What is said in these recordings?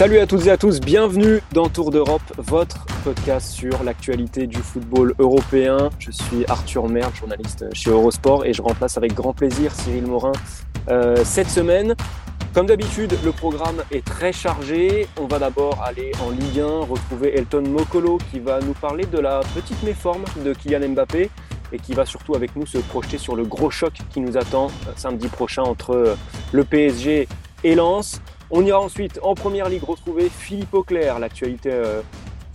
Salut à toutes et à tous, bienvenue dans Tour d'Europe, votre podcast sur l'actualité du football européen. Je suis Arthur Merle, journaliste chez Eurosport et je remplace avec grand plaisir Cyril Morin euh, cette semaine. Comme d'habitude, le programme est très chargé. On va d'abord aller en Ligue 1, retrouver Elton Mokolo qui va nous parler de la petite méforme de Kylian Mbappé et qui va surtout avec nous se projeter sur le gros choc qui nous attend euh, samedi prochain entre euh, le PSG et Lens. On ira ensuite en première ligue retrouver Philippe Auclair. L'actualité euh,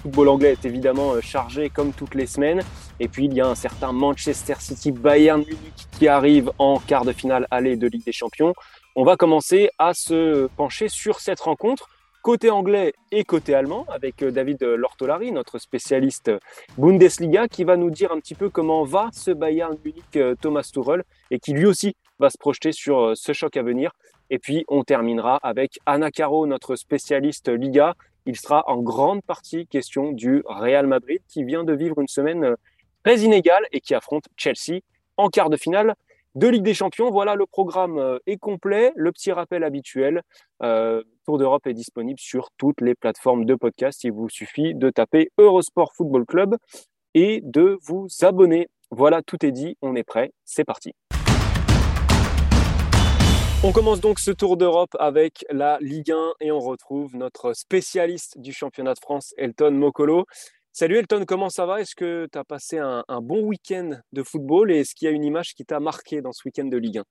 football anglais est évidemment euh, chargée comme toutes les semaines. Et puis il y a un certain Manchester City Bayern Munich qui arrive en quart de finale aller de Ligue des Champions. On va commencer à se pencher sur cette rencontre côté anglais et côté allemand avec euh, David Lortolari, notre spécialiste Bundesliga, qui va nous dire un petit peu comment va ce Bayern Munich Thomas Tuchel et qui lui aussi va se projeter sur ce choc à venir et puis, on terminera avec Anna Caro, notre spécialiste Liga. Il sera en grande partie question du Real Madrid qui vient de vivre une semaine très inégale et qui affronte Chelsea en quart de finale de Ligue des Champions. Voilà, le programme euh, est complet. Le petit rappel habituel, euh, Tour d'Europe est disponible sur toutes les plateformes de podcast. Il vous suffit de taper Eurosport Football Club et de vous abonner. Voilà, tout est dit, on est prêt, c'est parti. On commence donc ce tour d'Europe avec la Ligue 1 et on retrouve notre spécialiste du championnat de France, Elton Mokolo. Salut Elton, comment ça va? Est-ce que tu as passé un, bon week-end de football et est-ce qu'il y a une image qui t'a marqué dans ce week-end de Ligue 1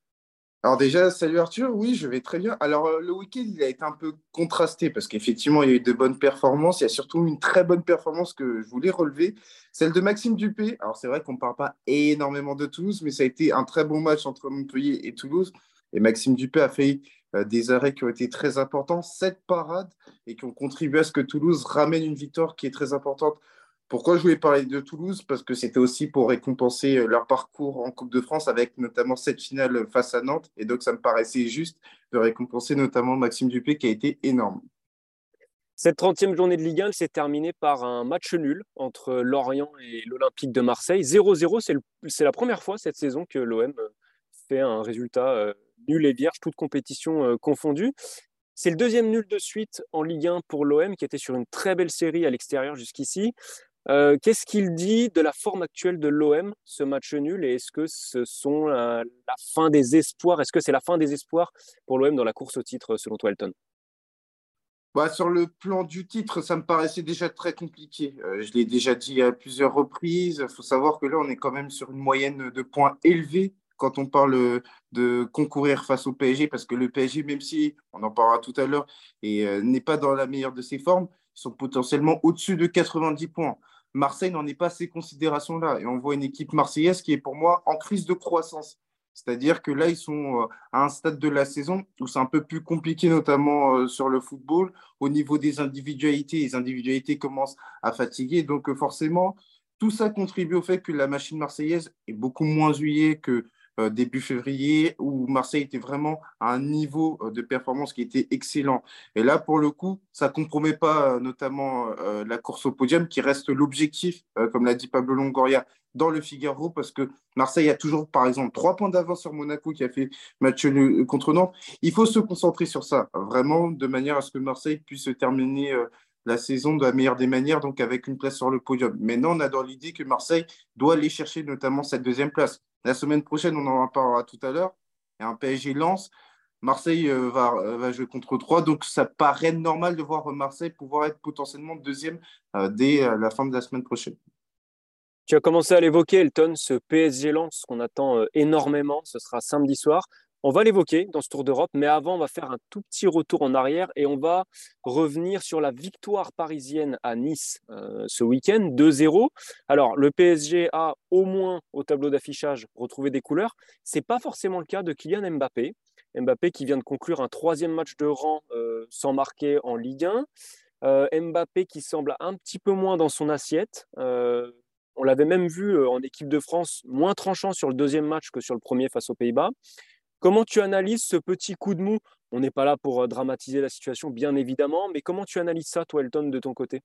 alors déjà, salut Arthur, oui, je vais très bien. Alors euh, le week-end, il a été un peu contrasté parce qu'effectivement, il y a eu de bonnes performances. Il y a surtout une très bonne performance que je voulais relever, celle de Maxime Dupé. Alors c'est vrai qu'on ne parle pas énormément de Toulouse, mais ça a été un très bon match entre Montpellier et Toulouse. Et Maxime Dupé a fait euh, des arrêts qui ont été très importants, sept parades, et qui ont contribué à ce que Toulouse ramène une victoire qui est très importante. Pourquoi je voulais parler de Toulouse? Parce que c'était aussi pour récompenser euh, leur parcours en Coupe de France, avec notamment cette finale face à Nantes. Et donc, ça me paraissait juste de récompenser notamment Maxime Dupé, qui a été énorme. Cette 30e journée de Ligue 1 s'est terminée par un match nul entre Lorient et l'Olympique de Marseille. 0-0, c'est la première fois cette saison que l'OM fait un résultat nul et vierge, toute compétition euh, confondue. C'est le deuxième nul de suite en Ligue 1 pour l'OM, qui était sur une très belle série à l'extérieur jusqu'ici. Euh, qu'est-ce qu'il dit de la forme actuelle de l'OM, ce match nul, et est-ce que ce sont la, fin des espoirs? Est-ce que c'est la fin des espoirs pour l'OM dans la course au titre, selon toi, Elton? Bah, sur le plan du titre, ça me paraissait déjà très compliqué. Euh, je l'ai déjà dit à plusieurs reprises. Il faut savoir que là, on est quand même sur une moyenne de points élevée quand on parle de concourir face au PSG, parce que le PSG, même si, on en parlera tout à l'heure, et euh, n'est pas dans la meilleure de ses formes, ils sont potentiellement au-dessus de 90 points. Marseille n'en est pas ces considérations-là. Et on voit une équipe marseillaise qui est pour moi en crise de croissance. C'est-à-dire que là, ils sont euh, à un stade de la saison où c'est un peu plus compliqué, notamment euh, sur le football. Au niveau des individualités, les individualités commencent à fatiguer. Donc forcément, tout ça contribue au fait que la machine marseillaise est beaucoup moins huilée que euh, début février, où Marseille était vraiment à un niveau euh, de performance qui était excellent. Et là, pour le coup, ça ne compromet pas euh, notamment la course au podium, qui reste l'objectif, comme l'a dit Pablo Longoria, dans le Figaro, parce que Marseille a toujours, par exemple, trois points d'avance sur Monaco qui a fait match contre Nantes. Il faut se concentrer sur ça, vraiment, de manière à ce que Marseille puisse terminer la saison de la meilleure des manières, donc avec une place sur le podium. Maintenant, on a dans l'idée que Marseille doit aller chercher notamment cette deuxième place. La semaine prochaine, on en parlera tout à l'heure. Il y a un PSG lance. Marseille euh, va, euh, va, jouer contre 3, donc ça paraît normal de voir Marseille pouvoir être potentiellement deuxième euh, dès la fin de la semaine prochaine. Tu as commencé à l'évoquer, Elton, ce PSG lance qu'on attend énormément. Ce sera samedi soir. On va l'évoquer dans ce Tour d'Europe, mais avant, on va faire un tout petit retour en arrière et on va revenir sur la victoire parisienne à Nice euh, ce week-end, 2-0. Alors, le PSG a au moins au tableau d'affichage retrouvé des couleurs. Ce n'est pas forcément le cas de Kylian Mbappé. Mbappé qui vient de conclure un troisième match de rang euh, sans marquer en Ligue 1. Euh, Mbappé qui semble un petit peu moins dans son assiette. on l'avait même vu en équipe de France moins tranchant sur le deuxième match que sur le premier face aux Pays-Bas. Comment tu analyses ce petit coup de mou? On n'est pas là pour euh, dramatiser la situation, bien évidemment, mais comment tu analyses ça, toi, Elton, de ton côté?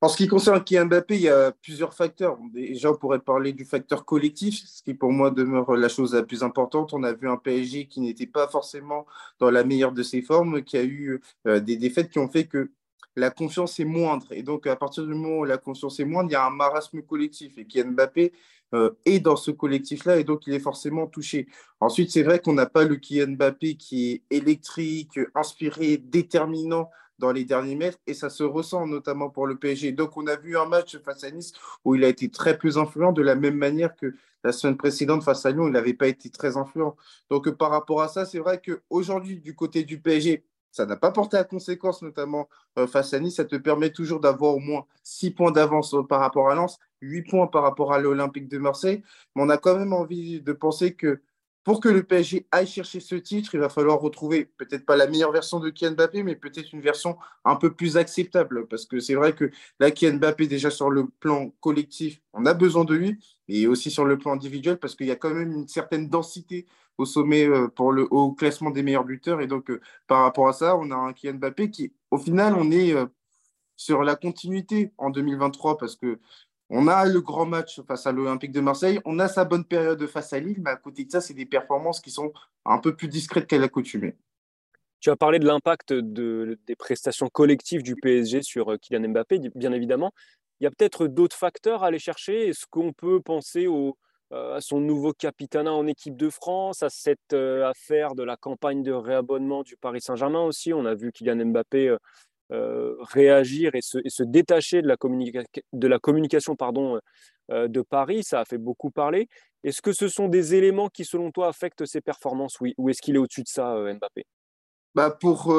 En ce qui concerne Kylian Mbappé, il y a plusieurs facteurs. Déjà, on pourrait parler du facteur collectif, ce qui pour moi demeure la chose la plus importante. On a vu un PSG qui n'était pas forcément dans la meilleure de ses formes, qui a eu euh, des défaites qui ont fait que la confiance est moindre. Et donc, à partir du moment où la confiance est moindre, il y a un marasme collectif. Et Kylian Mbappé euh, est dans ce collectif-là, et donc il est forcément touché. Ensuite, c'est vrai qu'on n'a pas le Kylian Mbappé qui est électrique, inspiré, déterminant dans les derniers mètres, et ça se ressent notamment pour le PSG. Donc, on a vu un match face à Nice où il a été très plus influent, de la même manière que la semaine précédente face à Lyon, il n'avait pas été très influent. Donc, par rapport à ça, c'est vrai qu'aujourd'hui, du côté du PSG, ça n'a pas porté à conséquence, notamment euh, face à Nice. Ça te permet toujours d'avoir au moins 6 points d'avance euh, par rapport à Lens, 8 points par rapport à l'Olympique de Marseille. Mais on a quand même envie de penser que pour que le PSG aille chercher ce titre, il va falloir retrouver peut-être pas la meilleure version de Kylian Mbappé, mais peut-être une version un peu plus acceptable. Parce que c'est vrai que là, Kylian Mbappé, déjà sur le plan collectif, on a besoin de lui, et aussi sur le plan individuel, parce qu'il y a quand même une certaine densité au sommet euh, pour le au classement des meilleurs buteurs. Et donc, euh, par rapport à ça, on a un Kylian Mbappé qui, au final, on est euh, sur la continuité en 2023 parce que on a le grand match face à l'Olympique de Marseille, on a sa bonne période face à Lille, mais à côté de ça, c'est des performances qui sont un peu plus discrètes qu'à l'accoutumée. Tu as parlé de l'impact de, des prestations collectives du PSG sur Kylian Mbappé, bien évidemment. Il y a peut-être d'autres facteurs à aller chercher. Est-ce qu'on peut penser au, à son nouveau capitanat en équipe de France, à cette euh, affaire de la campagne de réabonnement du Paris Saint-Germain aussi. On a vu Kylian Mbappé euh, réagir et se, détacher de la, communication de Paris. Ça a fait beaucoup parler. Est-ce que ce sont des éléments qui, selon toi, affectent ses performances? Oui, Ou est-ce qu'il est au-dessus de ça, Mbappé? Bah pour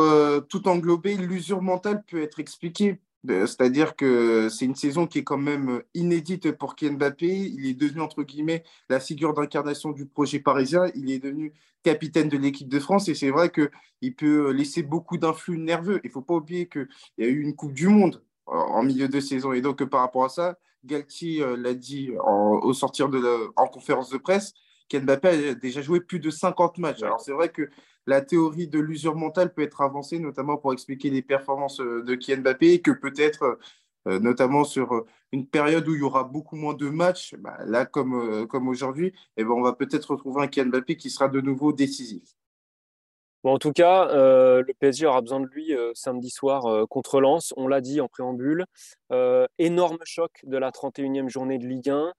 tout englober, l'usure mentale peut être expliquée c'est-à-dire que c'est une saison qui est quand même inédite pour Kylian Mbappé. Il est devenu, entre guillemets, la figure d'incarnation du projet parisien. Il est devenu capitaine de l'équipe de France et c'est vrai qu'il peut laisser beaucoup d'influx nerveux. Il ne faut pas oublier qu'il y a eu une Coupe du Monde en milieu de saison. Et donc, par rapport à ça, Galtier euh, l'a dit au sortir de en conférence de presse, Kylian Mbappé a déjà joué plus de 50 matchs. Alors, c'est vrai que la théorie de l'usure mentale peut être avancée, notamment pour expliquer les performances euh, de Kylian Mbappé, et que peut-être, euh, euh, notamment sur une période où il y aura beaucoup moins de matchs, bah, là comme, comme aujourd'hui, eh ben, on va peut-être retrouver un Kylian Mbappé qui sera de nouveau décisif. Bon, en tout cas, le PSG aura besoin de lui samedi soir contre Lens. On l'a dit en préambule. énorme choc de la 31e journée de Ligue 1.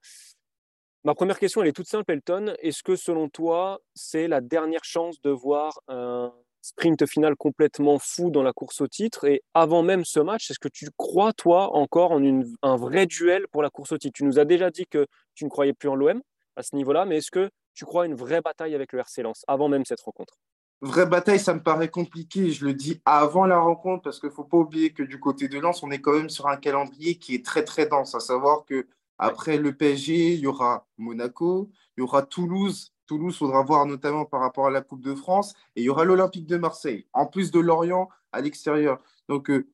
Ma première question, elle est toute simple, Elton. Est-ce que selon toi, c'est la dernière chance de voir un sprint final complètement fou dans la course au titre? Et avant même ce match, est-ce que tu crois, toi, encore en un vrai duel pour la course au titre? Tu nous as déjà dit que tu ne croyais plus en l'OM à ce niveau-là, mais est-ce que tu crois une vraie bataille avec le RC Lens avant même cette rencontre? Vraie bataille, ça me paraît compliqué. Je le dis avant la rencontre parce qu'il ne faut pas oublier que du côté de Lens, on est quand même sur un calendrier qui est très très dense. À savoir que après le PSG, il y aura Monaco, il y aura Toulouse. Toulouse, faudra voir notamment par rapport à la Coupe de France. Et il y aura l'Olympique de Marseille, en plus de Lorient à l'extérieur. Donc, euh,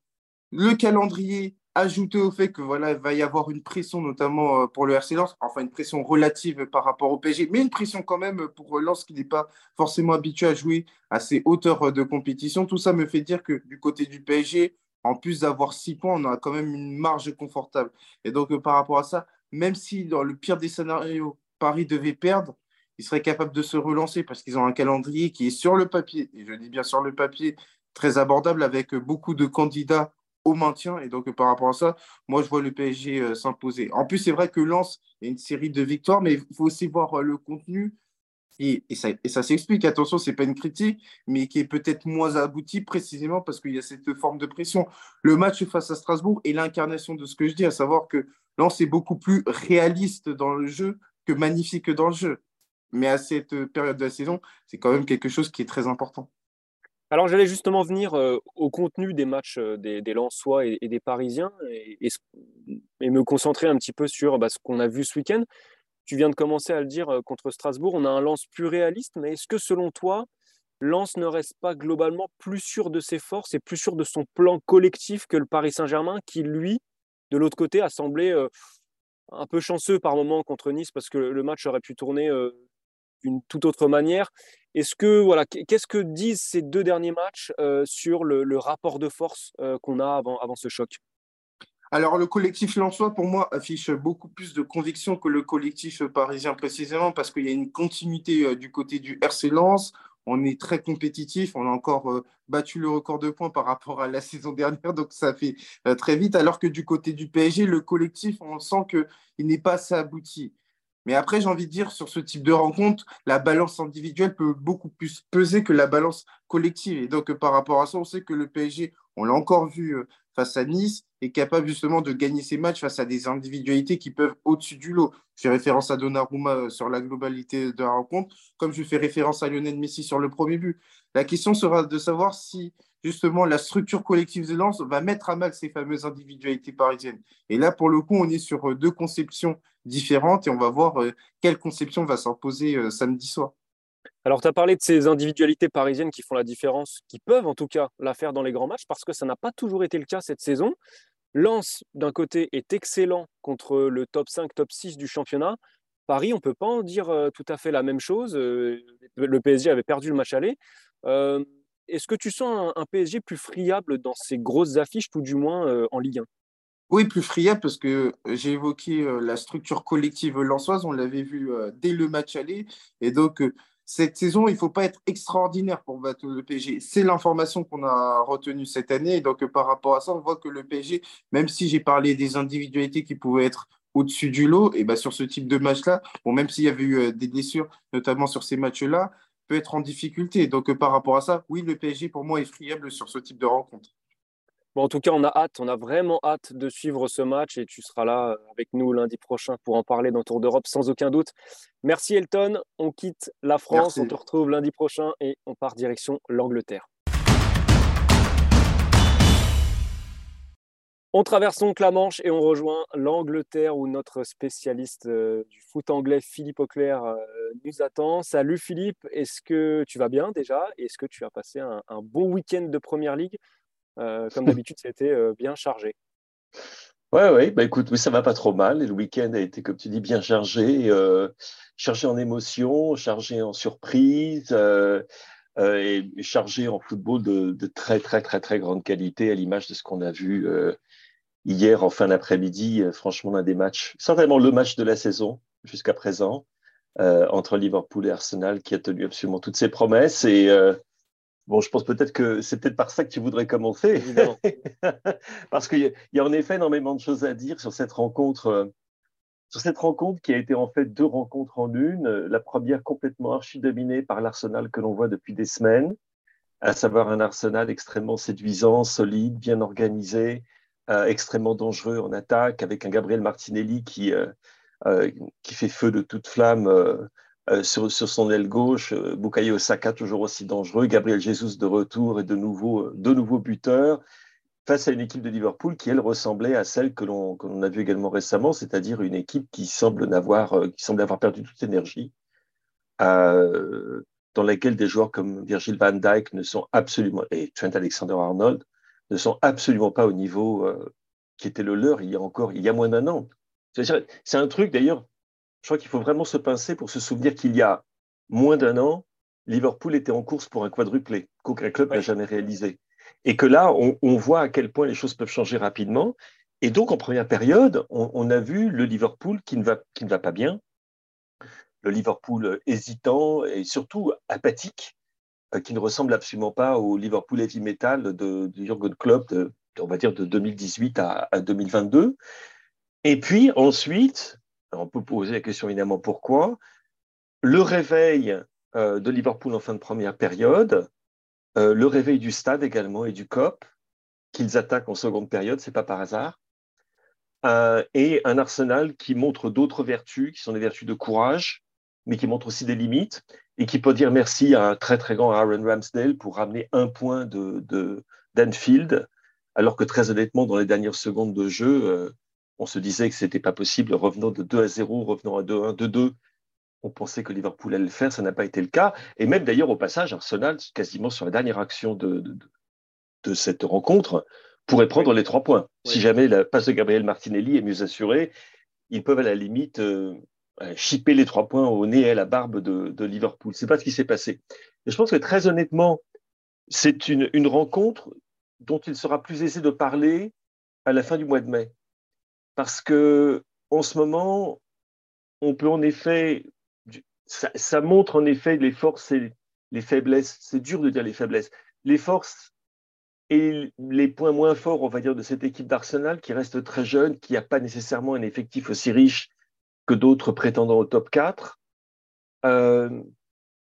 le calendrier ajouté au fait que voilà, il va y avoir une pression, notamment euh, pour le RC Lens, enfin une pression relative par rapport au PSG, mais une pression quand même pour Lens qui n'est pas forcément habitué à jouer à ces hauteurs de compétition. Tout ça me fait dire que du côté du PSG, en plus d'avoir six points, on a quand même une marge confortable. Et donc, euh, par rapport à ça, même si dans le pire des scénarios, Paris devait perdre, ils seraient capables de se relancer parce qu'ils ont un calendrier qui est sur le papier, et je dis bien sur le papier, très abordable avec beaucoup de candidats au maintien. Et donc, par rapport à ça, moi, je vois le PSG euh, s'imposer. En plus, c'est vrai que Lens a une série de victoires, mais il faut aussi voir euh, le contenu. Et, ça, s'explique, attention, ce n'est pas une critique, mais qui est peut-être moins abouti précisément parce qu'il y a cette forme de pression. Le match face à Strasbourg est l'incarnation de ce que je dis, à savoir que Lens est beaucoup plus réaliste dans le jeu que magnifique dans le jeu. Mais à cette période de la saison, c'est quand même quelque chose qui est très important. Alors j'allais justement venir euh, au contenu des matchs euh, des, des Lensois et, des Parisiens et, me concentrer un petit peu sur bah, ce qu'on a vu ce week-end. Tu viens de commencer à le dire euh, contre Strasbourg, on a un Lens plus réaliste, mais est-ce que selon toi, Lens ne reste pas globalement plus sûr de ses forces et plus sûr de son plan collectif que le Paris Saint-Germain, qui lui, de l'autre côté, a semblé un peu chanceux par moment contre Nice parce que le match aurait pu tourner d'une toute autre manière? Est-ce que voilà, qu'est-ce que disent ces deux derniers matchs euh, sur le, rapport de force euh, qu'on a avant, avant ce choc? Alors, le collectif Lensois, pour moi, affiche beaucoup plus de conviction que le collectif parisien, précisément parce qu'il y a une continuité euh, du côté du RC Lens. On est très compétitif. On a encore battu le record de points par rapport à la saison dernière, donc ça fait très vite. Alors que du côté du PSG, le collectif, on sent qu'il n'est pas assez abouti. Mais après, j'ai envie de dire, sur ce type de rencontre, la balance individuelle peut beaucoup plus peser que la balance collective. Et donc, par rapport à ça, on sait que le PSG, on l'a encore vu euh, face à Nice, est capable justement de gagner ses matchs face à des individualités qui peuvent au-dessus du lot. Je fais référence à Donnarumma euh, sur la globalité de la rencontre, comme je fais référence à Lionel Messi sur le premier but. La question sera de savoir si justement la structure collective de Lens va mettre à mal ces fameuses individualités parisiennes. Et là, pour le coup, on est sur euh, deux conceptions différentes et on va voir euh, quelle conception va s'imposer samedi soir. Alors, tu as parlé de ces individualités parisiennes qui font la différence, qui peuvent en tout cas la faire dans les grands matchs, parce que ça n'a pas toujours été le cas cette saison. Lens, d'un côté, est excellent contre le top 5, top 6 du championnat. Paris, on ne peut pas en dire tout à fait la même chose. Le PSG avait perdu le match aller. Est-ce que tu sens un, PSG plus friable dans ces grosses affiches, tout du moins euh, en Ligue 1 Oui, plus friable parce que euh, j'ai évoqué euh, la structure collective lançoise, on l'avait vu dès le match aller. Et donc, cette saison, il ne faut pas être extraordinaire pour battre le PSG. C'est l'information qu'on a retenue cette année. Donc, par rapport à ça, on voit que le PSG, même si j'ai parlé des individualités qui pouvaient être au-dessus du lot, et ben sur ce type de match-là, bon, même s'il y avait eu des blessures, notamment sur ces matchs-là, peut être en difficulté. Donc, euh, par rapport à ça, oui, le PSG, pour moi, est friable sur ce type de rencontre. Bon, en tout cas, on a hâte, on a vraiment hâte de suivre ce match et tu seras là euh, avec nous lundi prochain pour en parler dans Tour d'Europe sans aucun doute. Merci Elton, on quitte la France, on te retrouve lundi prochain et on part direction l'Angleterre. On traverse donc la Manche et on rejoint l'Angleterre où notre spécialiste euh, du foot anglais, Philippe Auclair, euh, nous attend. Salut Philippe, est-ce que tu vas bien déjà? Est-ce que tu as passé un, bon week-end de Première Ligue? Comme d'habitude, c'était bien chargé. Oui, ouais, bah écoute, ça va pas trop mal. Le week-end a été, comme tu dis, bien chargé, chargé en émotions, chargé en surprises. et chargé en football de, très, très, très, très grande qualité, à l'image de ce qu'on a vu hier en fin d'après-midi, euh, franchement, l'un des matchs, certainement le match de la saison jusqu'à présent, euh, entre Liverpool et Arsenal, qui a tenu absolument toutes ses promesses. Et euh, bon, je pense peut-être que c'est peut-être par ça que tu voudrais commencer. Parce qu'il y, a en effet énormément de choses à dire sur cette rencontre. sur cette rencontre qui a été en fait deux rencontres en une, la première complètement archi-dominée par l'Arsenal que l'on voit depuis des semaines, à savoir un Arsenal extrêmement séduisant, solide, bien organisé, euh, extrêmement dangereux en attaque, avec un Gabriel Martinelli qui, euh, euh, qui fait feu de toute flamme sur, sur, son aile gauche, Bukayo Osaka toujours aussi dangereux, Gabriel Jesus de retour et de nouveaux, de nouveaux buteurs, face à une équipe de Liverpool qui, elle, ressemblait à celle que l'on a vue également récemment, c'est-à-dire une équipe qui semble, n'avoir, qui semble avoir perdu toute énergie, dans laquelle des joueurs comme Virgil van Dijk ne sont absolument, et Trent Alexander-Arnold, ne sont absolument pas au niveau euh, qui était le leur il y a encore, il y a moins d'un an. C'est un truc d'ailleurs, je crois qu'il faut vraiment se pincer pour se souvenir qu'il y a moins d'un an, Liverpool était en course pour un quadruplé qu'aucun club n'a jamais réalisé. Et que là, on, voit à quel point les choses peuvent changer rapidement. Et donc, en première période, on, a vu le Liverpool qui ne, va, qui ne va pas bien, le Liverpool hésitant et surtout apathique, euh, qui ne ressemble absolument pas au Liverpool Heavy Metal de, de Jürgen Klopp, de, on va dire de 2018 à, 2022. Et puis ensuite, on peut poser la question évidemment pourquoi, le réveil euh, de Liverpool en fin de première période, euh, le réveil du stade également et du COP, qu'ils attaquent en seconde période, c'est pas par hasard. euh, et un Arsenal qui montre d'autres vertus, qui sont des vertus de courage, mais qui montre aussi des limites, et qui peut dire merci à un très très grand Aaron Ramsdale pour ramener un point de d'Anfield, alors que très honnêtement, dans les dernières secondes de jeu, on se disait que c'était pas possible, revenant de 2 à 0, revenant à 2 1, 2 2. On pensait que Liverpool allait le faire, ça n'a pas été le cas. Et même d'ailleurs, au passage, Arsenal, quasiment sur la dernière action de, de, cette rencontre, pourrait prendre les trois points. Si jamais la passe de Gabriel Martinelli est mieux assurée, ils peuvent à la limite euh, chipper les trois points au nez et à la barbe de, de Liverpool. C'est pas ce qui s'est passé. Et je pense que très honnêtement, c'est une, une, rencontre dont il sera plus aisé de parler à la fin du mois de mai. Parce que en ce moment, on peut en effet, ça, montre en effet les forces et les faiblesses. C'est dur de dire les faiblesses. Les forces et les points moins forts, on va dire, de cette équipe d'Arsenal qui reste très jeune, qui n'a pas nécessairement un effectif aussi riche que d'autres prétendants au top 4. Euh,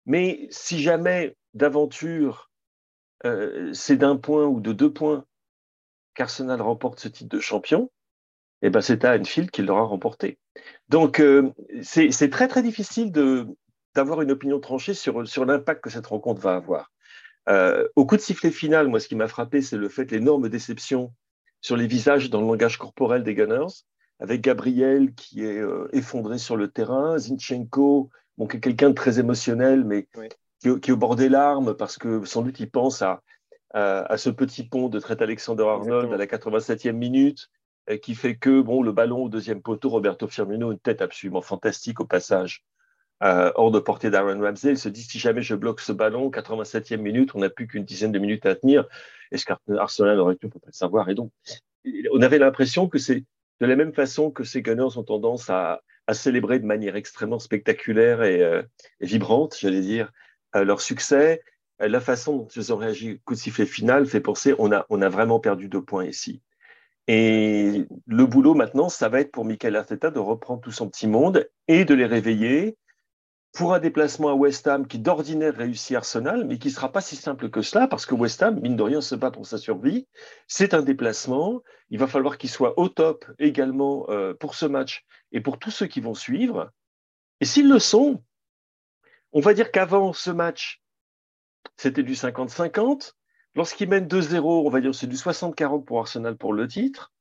mais si jamais d'aventure euh, c'est d'un point ou de deux points qu'Arsenal remporte ce titre de champion, et eh ben c'est à Anfield qu'il l'aura remporté. Donc euh, c'est très très difficile d'avoir une opinion tranchée sur, sur l'impact que cette rencontre va avoir. Euh, au coup de sifflet final, moi ce qui m'a frappé, c'est le fait l'énorme déception sur les visages dans le langage corporel des Gunners, avec Gabriel qui est effondré sur le terrain, Zinchenko, bon, qui est quelqu'un de très émotionnel, mais qui, est au bord des larmes parce que sans doute il pense à, à, ce petit pont de traite Alexander Arnold à la 87e minute qui fait que bon, le ballon au deuxième poteau, Roberto Firmino, une tête absolument fantastique au passage, euh, hors de portée d'Aaron Ramsey. Il se dit si jamais je bloque ce ballon, 87e minute, on n'a plus qu'une dizaine de minutes à tenir. Est-ce qu'Arsenal aurait pu, pas le savoir. Et donc, on avait l'impression que c'est de la même façon que ces Gunners ont tendance à, célébrer de manière extrêmement spectaculaire et, euh, vibrante, j'allais dire, euh, leur succès, euh, la façon dont ils ont réagi coup de sifflet final fait penser on a, on a vraiment perdu deux points ici. Et le boulot maintenant, ça va être pour Michael Arteta de reprendre tout son petit monde et de les réveiller pour un déplacement à West Ham qui d'ordinaire réussit Arsenal, mais qui ne sera pas si simple que cela, parce que West Ham, mine de rien, se bat pour sa survie. C'est un déplacement. Il va falloir qu'il soit au top également euh, pour ce match et pour tous ceux qui vont suivre. Et s'ils le sont, on va dire qu'avant ce match, c'était du 50-50. Lorsqu'il mène 2-0, on va dire c'est du 60-40 pour Arsenal pour le titre.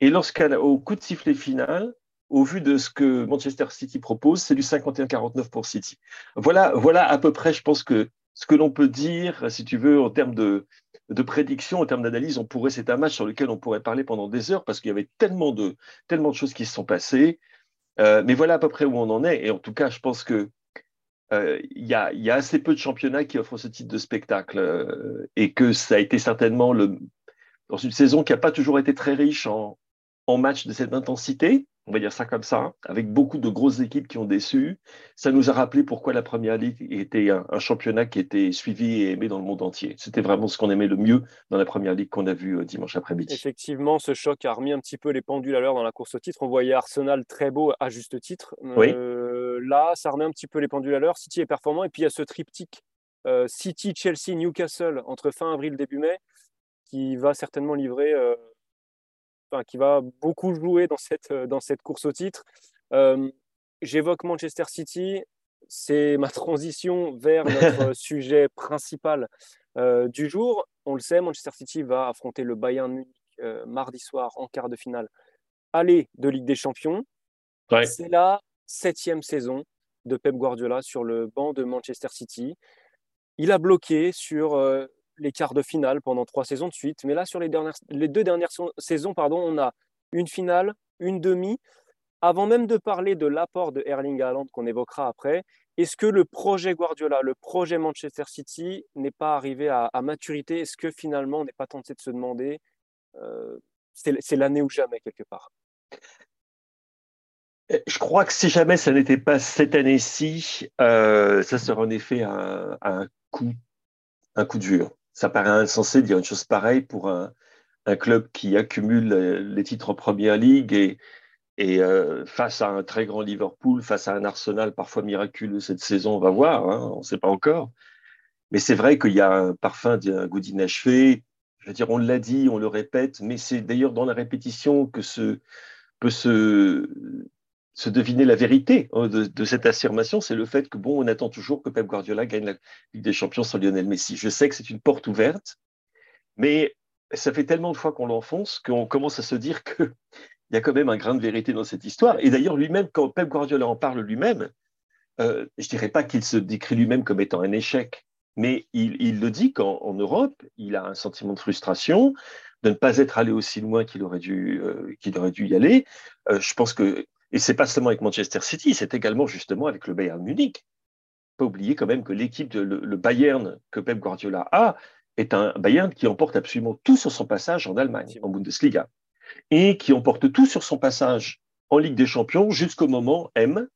Et lorsqu'au coup de sifflet final, au vu de ce que Manchester City propose, c'est du 51-49 pour City. Voilà, voilà à peu près, je pense que ce que l'on peut dire, si tu veux, en termes de, de prédiction, en termes d'analyse, on pourrait, c'est un match sur lequel on pourrait parler pendant des heures parce qu'il y avait tellement de, choses qui se sont passées. Euh, mais voilà à peu près où on en est. Et en tout cas, je pense que euh, il y, a, y, a, assez peu de championnats qui offrent ce type de spectacle euh, et que ça a été certainement le, dans une saison qui n'a pas toujours été très riche en, en matchs de cette intensité, on va dire ça comme ça, avec beaucoup de grosses équipes qui ont déçu. Ça nous a rappelé pourquoi la Première Ligue était un, championnat qui était suivi et aimé dans le monde entier. C'était vraiment ce qu'on aimait le mieux dans la Première Ligue qu'on a vu euh, dimanche après-midi. Effectivement, ce choc a remis un petit peu les pendules à l'heure dans la course au titre. On voyait Arsenal très beau à juste titre. Euh, là, ça remet un petit peu les pendules à l'heure. City est performant et puis il y a ce triptyque euh, City, Chelsea, Newcastle entre fin avril début mai qui va certainement livrer qui va beaucoup jouer dans cette, euh, dans cette course au titre. Euh, j'évoque Manchester City, c'est ma transition vers notre sujet principal euh, du jour. On le sait, Manchester City va affronter le Bayern Munich mardi soir en quart de finale aller de Ligue des Champions. C'est la septième saison de Pep Guardiola sur le banc de Manchester City. Il a bloqué sur les quarts de finale pendant trois saisons de suite. Mais là, sur les, deux dernières saisons, pardon, on a une finale, une demi. Avant même de parler de l'apport de Erling Haaland qu'on évoquera après, est-ce que le projet Guardiola, le projet Manchester City n'est pas arrivé à, maturité? Est-ce que finalement on n'est pas tenté de se demander euh, c'est l'année ou jamais quelque part? euh, je crois que si jamais ça n'était pas cette année-ci, euh, ça serait en effet un, coup, un coup dur ça paraît insensé de dire une chose pareille pour un, club qui accumule les titres en première ligue et, et euh, face à un très grand Liverpool, face à un Arsenal parfois miraculeux cette saison, on va voir, hein, on ne sait pas encore. Mais c'est vrai qu'il y a un parfum d'un goût d'inachevé. Je veux dire, on l'a dit, on le répète, mais c'est d'ailleurs dans la répétition que se, peut se, se deviner la vérité hein, de, cette affirmation, c'est le fait que, bon, on attend toujours que Pep Guardiola gagne la Ligue des Champions sans Lionel Messi. Je sais que c'est une porte ouverte, mais ça fait tellement de fois qu'on l'enfonce qu'on commence à se dire qu'il y a quand même un grain de vérité dans cette histoire. Et d'ailleurs, lui-même, quand Pep Guardiola en parle lui-même, euh, je ne dirais pas qu'il se décrit lui-même comme étant un échec, mais il, le dit qu'en Europe, il a un sentiment de frustration de ne pas être allé aussi loin qu'il aurait dû, euh, y aller. Euh, je pense que et c'est pas seulement avec Manchester City, c'est également justement avec le Bayern Munich. Pas oublier quand même que l'équipe, de, le, Bayern que Pep Guardiola a, est un Bayern qui emporte absolument tout sur son passage en Allemagne, en Bundesliga, et qui emporte tout sur son passage en Ligue des Champions jusqu'au moment M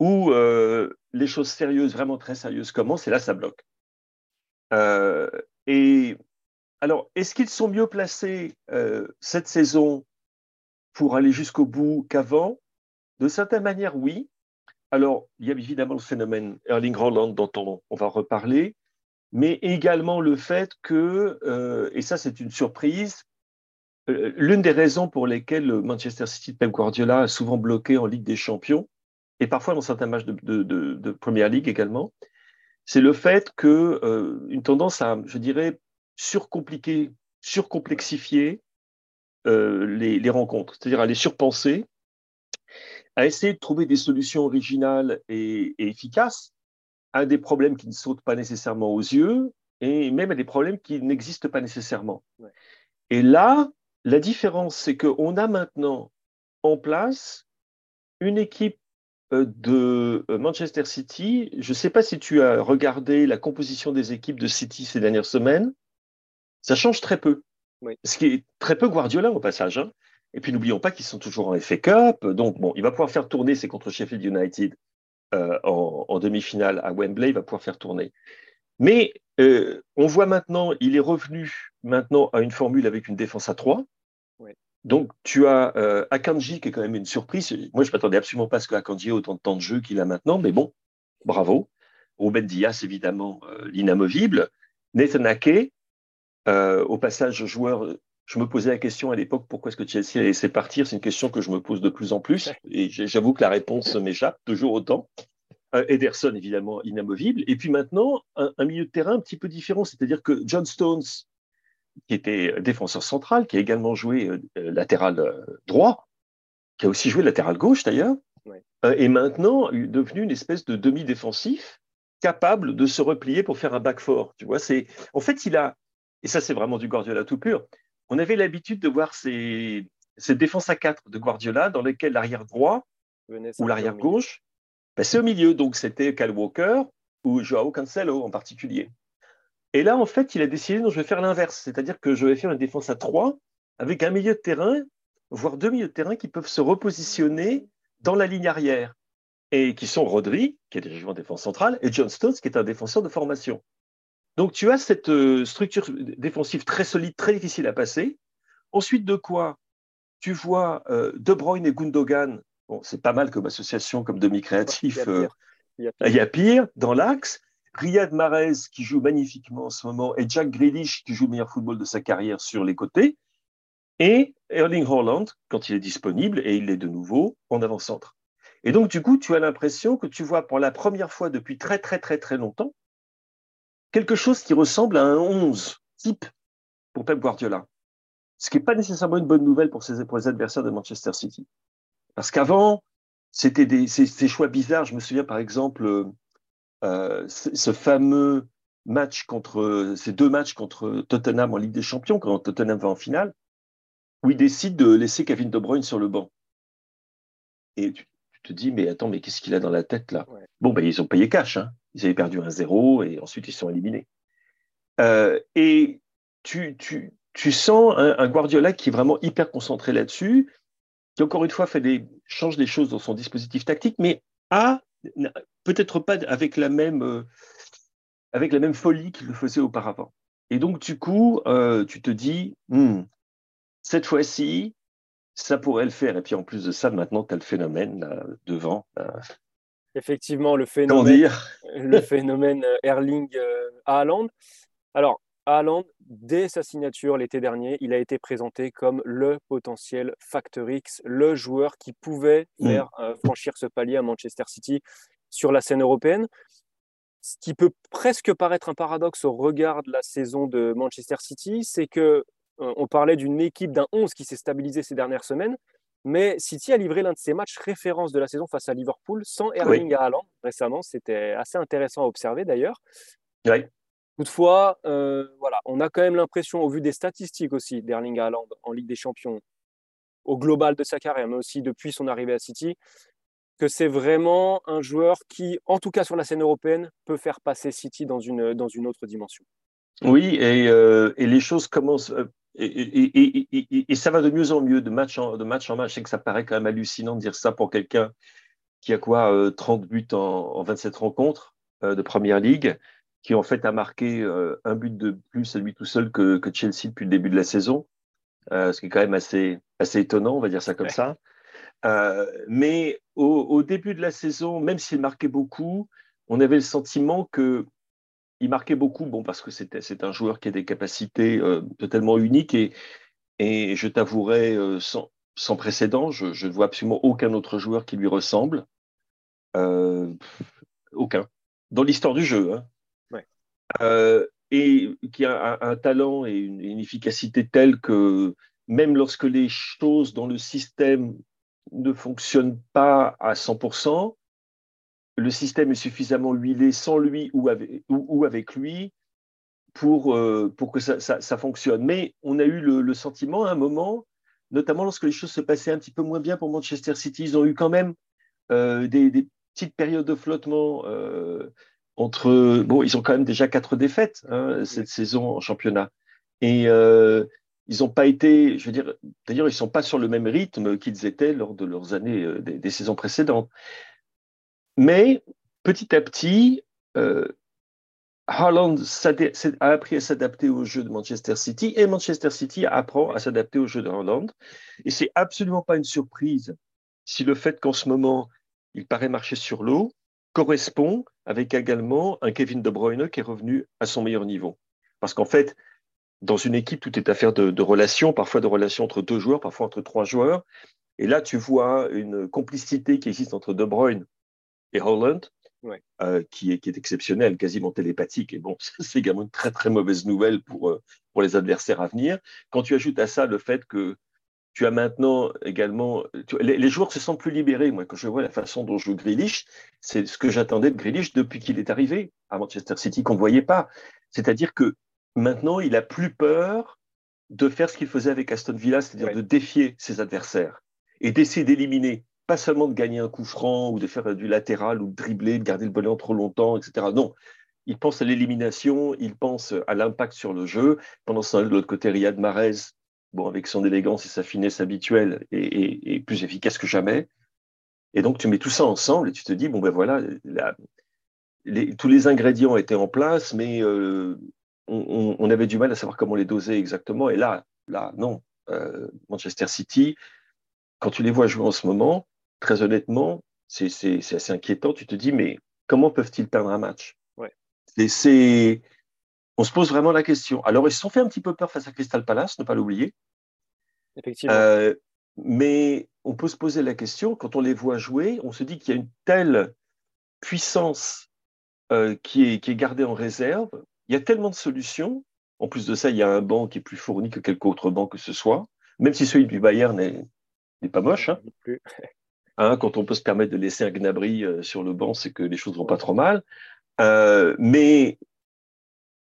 où euh, les choses sérieuses, vraiment très sérieuses commencent, et là, ça bloque. Euh, et alors, est-ce qu'ils sont mieux placés euh, cette saison pour aller jusqu'au bout qu'avant? De certaine manière, oui. Alors, il y a évidemment le phénomène Erling Haaland dont on, va reparler, mais également le fait que, euh, et ça c'est une surprise, euh, l'une des raisons pour lesquelles Manchester City de Pep Guardiola a souvent bloqué en Ligue des Champions, et parfois dans certains matchs de, de, Premier League également, c'est le fait que euh, une tendance à, je dirais, surcompliquer, surcomplexifier les, les rencontres, c'est-à-dire à les surpenser à essayer de trouver des solutions originales et, efficaces à des problèmes qui ne sautent pas nécessairement aux yeux et même à des problèmes qui n'existent pas nécessairement. Et là, la différence, c'est qu'on a maintenant en place une équipe euh, de euh, Manchester City. Je ne sais pas si tu as regardé la composition des équipes de City ces dernières semaines. Ça change très peu. Ce qui est très peu Guardiola au passage. Hein. Et puis n'oublions pas qu'ils sont toujours en FA Cup. Donc, bon, il va pouvoir faire tourner, c'est contre Sheffield United euh, en, demi-finale à Wembley, il va pouvoir faire tourner. Mais euh, on voit maintenant, il est revenu maintenant à une formule avec une défense à 3. Donc, tu as euh, Akanji qui est quand même une surprise. Moi, je ne m'attendais absolument pas à ce qu'Akanji ait autant de temps de jeu qu'il a maintenant, mais bon, bravo. Ruben Diaz, évidemment, l'inamovible. Nathan Ake, au passage, joueur je me posais la question à l'époque pourquoi est-ce que Chelsea a laissé partir? C'est une question que je me pose de plus en plus et j'avoue que la réponse m'échappe toujours autant. Euh, Ederson, évidemment, inamovible. Et puis maintenant, un, milieu de terrain un petit peu différent, c'est-à-dire que John Stones, qui était défenseur central, qui a également joué euh, latéral euh, droit, qui a aussi joué latéral gauche d'ailleurs, est maintenant devenu une espèce de demi-défensif capable de se replier pour faire un back four. Tu vois, c'est en fait il a et ça c'est vraiment du Guardiola tout pur on avait l'habitude de voir ces, défenses à quatre de Guardiola dans lesquelles l'arrière droit ou l'arrière gauche, ben, c'est au milieu. Donc c'était Cal Walker ou Joao Cancelo en particulier. Et là, en fait, il a décidé, non, je vais faire l'inverse, c'est-à-dire que je vais faire une défense à trois avec un milieu de terrain, voire deux milieux de terrain qui peuvent se repositionner dans la ligne arrière et qui sont Rodri, qui est dirigé en défense centrale, et John Stones, qui est un défenseur de formation. Donc tu as cette euh, structure défensive très solide, très difficile à passer. Ensuite de quoi tu vois euh, De Bruyne et Gundogan. Bon, c'est pas mal comme association, comme demi-créatif. Euh, il, y a pire dans l'axe. Riyad Mahrez qui joue magnifiquement en ce moment et Jack Grealish qui joue le meilleur football de sa carrière sur les côtés. Et Erling Haaland quand il est disponible et il est de nouveau en avant-centre. Et donc du coup, tu as l'impression que tu vois pour la première fois depuis très très très très longtemps quelque chose qui ressemble à un 11 type pour Pep Guardiola. Ce qui n'est pas nécessairement une bonne nouvelle pour, ses, pour les adversaires de Manchester City. Parce qu'avant, c'était ces, choix bizarres. Je me souviens par exemple euh, ce fameux match contre ces deux matchs contre Tottenham en Ligue des Champions, quand Tottenham va en finale, où il décide de laisser Kevin De Bruyne sur le banc. Et tu, te dis, mais attends, mais qu'est-ce qu'il a dans la tête là? Bon, ben, ils ont payé cash. Hein. Ils avaient perdu un 0 et ensuite ils sont éliminés. Euh, et tu, sens un, Guardiola qui est vraiment hyper concentré là-dessus, qui encore une fois change des choses dans son dispositif tactique, mais a peut-être pas avec la même, euh, avec la même folie qu'il le faisait auparavant. Et donc, du coup, euh, tu te dis, hmm, cette fois-ci, ça pourrait le faire. Et puis en plus de ça, maintenant, tu as le phénomène devant. Effectivement, le phénomène, le phénomène euh, Erling euh, Haaland. Alors, Haaland, dès sa signature l'été dernier, il a été présenté comme le potentiel Factor X, le joueur qui pouvait mm. faire euh, franchir ce palier à Manchester City sur la scène européenne. Ce qui peut presque paraître un paradoxe au regard de la saison de Manchester City, c'est que euh, on parlait d'une équipe d'un 11 qui s'est stabilisée ces dernières semaines, mais City a livré l'un de ses matchs référence de la saison face à Liverpool sans Erling Haaland récemment. C'était assez intéressant à observer d'ailleurs. Oui. Toutefois, euh, voilà, on a quand même l'impression, au vu des statistiques aussi d'Erling Haaland en Ligue des Champions, au global de sa carrière, mais aussi depuis son arrivée à City, que c'est vraiment un joueur qui, en tout cas sur la scène européenne, peut faire passer City dans une, dans une autre dimension. Oui, et, euh, et les choses commencent. Euh, et, et, ça va de mieux en mieux de match en, de match en match. Je sais que ça paraît quand même hallucinant de dire ça pour quelqu'un qui a quoi 30 buts en, en 27 rencontres de Première Ligue qui en fait a marqué euh, un but de plus à lui tout seul que, que, Chelsea depuis le début de la saison, euh, ce qui est quand même assez, assez étonnant, on va dire ça comme ça. Euh, mais au, au, début de la saison, même s'il marquait beaucoup, on avait le sentiment que il marquait beaucoup, bon, parce que c'est un joueur qui a des capacités totalement uniques et, et je t'avouerai sans, sans précédent, je, je, ne vois absolument aucun autre joueur qui lui ressemble. aucun. Dans l'histoire du jeu, hein. Euh, et qui a un, talent et une, efficacité telle que même lorsque les choses dans le système ne fonctionnent pas à 100%, le système est suffisamment huilé sans lui ou avec, ou, avec lui pour, euh, pour que ça, ça, fonctionne. Mais on a eu le, sentiment à un moment, notamment lorsque les choses se passaient un petit peu moins bien pour Manchester City, ils ont eu quand même euh, des, des, petites périodes de flottement entre bon, ils ont quand même déjà quatre défaites hein, cette saison en championnat et euh, ils n'ont pas été, je veux dire, d'ailleurs ils sont pas sur le même rythme qu'ils étaient lors de leurs années euh, des, saisons précédentes. Mais petit à petit, euh, Haaland a appris à s'adapter au jeu de Manchester City et Manchester City apprend à s'adapter au jeu de Haaland. Et c'est absolument pas une surprise si le fait qu'en ce moment il paraît marcher sur l'eau correspond avec également un Kevin De Bruyne qui est revenu à son meilleur niveau. Parce qu'en fait, dans une équipe, tout est affaire de, de relations, parfois de relations entre deux joueurs, parfois entre trois joueurs. Et là, tu vois une complicité qui existe entre De Bruyne et Holland, euh, qui, est, qui est exceptionnelle, quasiment télépathique. Et bon, c'est également une très très mauvaise nouvelle pour, euh, pour les adversaires à venir. Quand tu ajoutes à ça le fait que tu as maintenant également. les, joueurs se sentent plus libérés. Moi, quand je vois la façon dont joue Grealish, c'est ce que j'attendais de Grealish depuis qu'il est arrivé à Manchester City, qu'on ne voyait pas. C'est-à-dire que maintenant, il a plus peur de faire ce qu'il faisait avec Aston Villa, c'est-à-dire de défier ses adversaires et d'essayer d'éliminer, pas seulement de gagner un coup franc ou de faire du latéral ou de dribbler, de garder le ballon trop longtemps, etc. Non, il pense à l'élimination, il pense à l'impact sur le jeu. Pendant ce temps, de l'autre côté, Riyad Mahrez, bon, avec son élégance et sa finesse habituelle, et, plus efficace que jamais. Et donc, tu mets tout ça ensemble et tu te dis, bon, ben voilà, tous les ingrédients étaient en place, mais euh, on, avait du mal à savoir comment les doser exactement. Et là, là non. Euh, Manchester City, quand tu les vois jouer en ce moment, très honnêtement, c'est assez inquiétant. Tu te dis, mais comment peuvent-ils perdre un match? Ouais. C'est on se pose vraiment la question. Alors, ils se sont fait un petit peu peur face à Crystal Palace, ne pas l'oublier. Effectivement. Euh, mais on peut se poser la question, quand on les voit jouer, on se dit qu'il y a une telle puissance euh, qui, est, qui est gardée en réserve. Il y a tellement de solutions. En plus de ça, il y a un banc qui est plus fourni que quelque autre banc que ce soit, même si celui du Bayern n'est pas moche. Hein. Hein, quand on peut se permettre de laisser un Gnabry euh, sur le banc, c'est que les choses vont pas trop mal. mais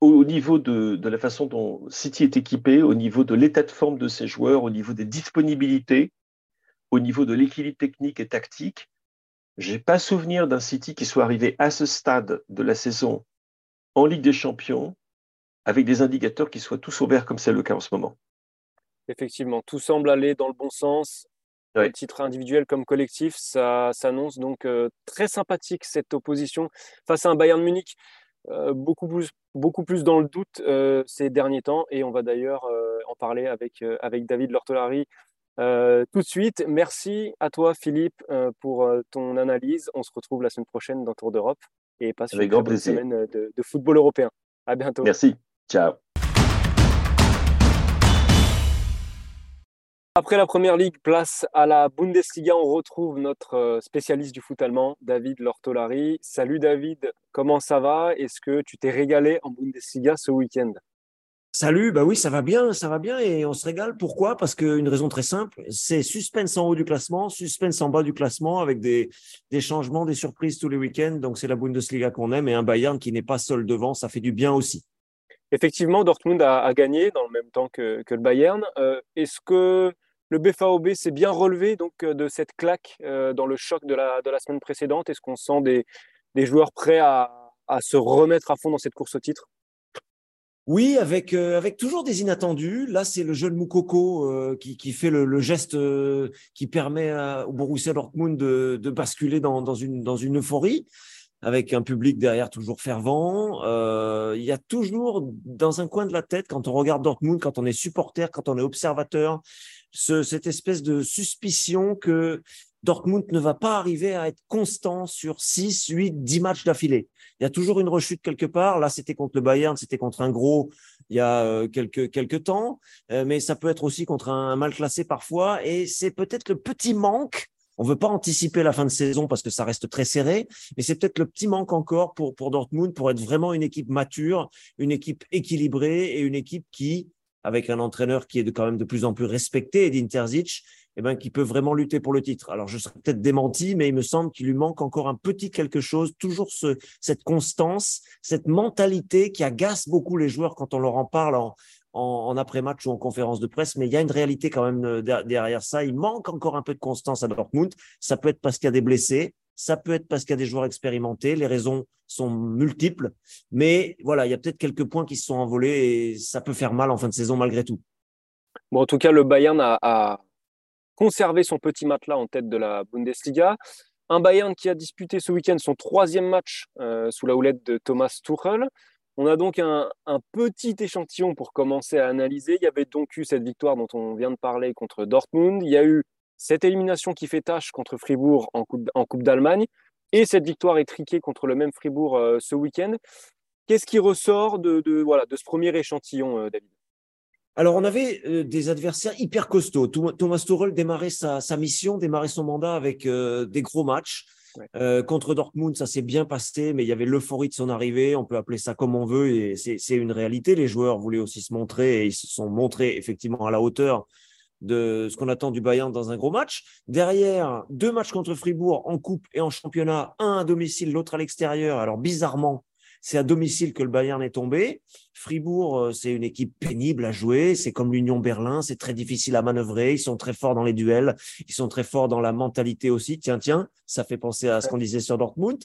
au niveau de, la façon dont City est équipé, au niveau de l'état de forme de ses joueurs, au niveau des disponibilités, au niveau de l'équilibre technique et tactique, j'ai pas souvenir d'un City qui soit arrivé à ce stade de la saison en Ligue des Champions avec des indicateurs qui soient tous ouverts comme c'est le cas en ce moment. Effectivement, tout semble aller dans le bon sens. Ouais. titre individuel comme collectif, ça s'annonce donc euh, très sympathique cette opposition face à un Bayern Munich euh, beaucoup, plus, beaucoup plus dans le doute euh, ces derniers temps. Et on va d'ailleurs en parler avec, avec David Lortolari tout de suite. Merci à toi, Philippe, pour ton analyse. On se retrouve la semaine prochaine dans Tour d'Europe et passe une bonne semaine de, de football européen. À bientôt. Merci. Ciao. Après la première ligue, place à la Bundesliga. On retrouve notre euh, spécialiste du foot allemand, David Lortolari. Salut David, comment ça va? Est-ce que tu t'es régalé en Bundesliga ce week-end? Salut, bah oui, ça va bien, ça va bien et on se régale. Pourquoi? Parce qu'une raison très simple, c'est suspense en haut du classement, suspense en bas du classement avec des, des changements, des surprises tous les week-ends. Donc c'est la Bundesliga qu'on aime et un Bayern qui n'est pas seul devant, ça fait du bien aussi. Effectivement, Dortmund a, gagné dans le même temps que, le Bayern. Euh, est-ce que le BFAOB s'est bien relevé donc, euh, de cette claque euh, dans le choc de la, semaine précédente Est-ce qu'on sent des, joueurs prêts à, à, se remettre à fond dans cette course au titre? Oui, avec, avec toujours des inattendus. Là, c'est le jeune Moukoko qui, fait le, geste qui permet au Borussia Dortmund de, basculer dans, une, euphorie avec un public derrière toujours fervent. Euh, il y a toujours dans un coin de la tête, quand on regarde Dortmund, quand on est supporter, quand on est observateur, ce, cette espèce de suspicion que Dortmund ne va pas arriver à être constant sur 6, 8, 10 matchs d'affilée. Il y a toujours une rechute quelque part. Là, c'était contre le Bayern, c'était contre un gros il y a euh, quelques, quelques temps, euh, mais ça peut être aussi contre un mal classé parfois. Et c'est peut-être le petit manque on veut pas anticiper la fin de saison parce que ça reste très serré, mais c'est peut-être le petit manque encore pour, pour Dortmund pour être vraiment une équipe mature, une équipe équilibrée et une équipe qui, avec un entraîneur qui est quand même de plus en plus respecté, Edin Terzic, eh ben, qui peut vraiment lutter pour le titre. Alors, je serais peut-être démenti, mais il me semble qu'il lui manque encore un petit quelque chose, toujours ce, cette constance, cette mentalité qui agace beaucoup les joueurs quand on leur en parle en, en, après-match ou en conférence de presse, mais il y a une réalité quand même euh, derrière ça. Il manque encore un peu de constance à Dortmund. Ça peut être parce qu'il y a des blessés, ça peut être parce qu'il y a des joueurs expérimentés. Les raisons sont multiples, mais voilà, il y a peut-être quelques points qui se sont envolés et ça peut faire mal en fin de saison malgré tout. Bon, en tout cas, le Bayern a, conservé son petit matelas en tête de la Bundesliga. Un Bayern qui a disputé ce week-end son troisième match euh, sous la houlette de Thomas Tuchel. On a donc un, petit échantillon pour commencer à analyser. Il y avait donc eu cette victoire dont on vient de parler contre Dortmund. Il y a eu cette élimination qui fait tâche contre Fribourg en Coupe, d'Allemagne et cette victoire étriquée contre le même Fribourg euh, ce week-end. Qu'est-ce qui ressort de, voilà, de ce premier échantillon, euh, David? Alors, on avait euh, des adversaires hyper costauds. Thomas Tuchel démarrait sa, mission, démarrait son mandat avec des gros matchs. Euh, contre Dortmund, ça s'est bien passé, mais il y avait l'euphorie de son arrivée. On peut appeler ça comme on veut, et c'est une réalité. Les joueurs voulaient aussi se montrer, et ils se sont montrés effectivement à la hauteur de ce qu'on attend du Bayern dans un gros match. Derrière, deux matchs contre Fribourg en coupe et en championnat, un à domicile, l'autre à l'extérieur. Alors bizarrement, c'est à domicile que le Bayern est tombé. Fribourg, euh, c'est une équipe pénible à jouer. C'est comme l'Union Berlin. C'est très difficile à manœuvrer. Ils sont très forts dans les duels. Ils sont très forts dans la mentalité aussi. Tiens, tiens, ça fait penser à ce qu'on disait sur Dortmund.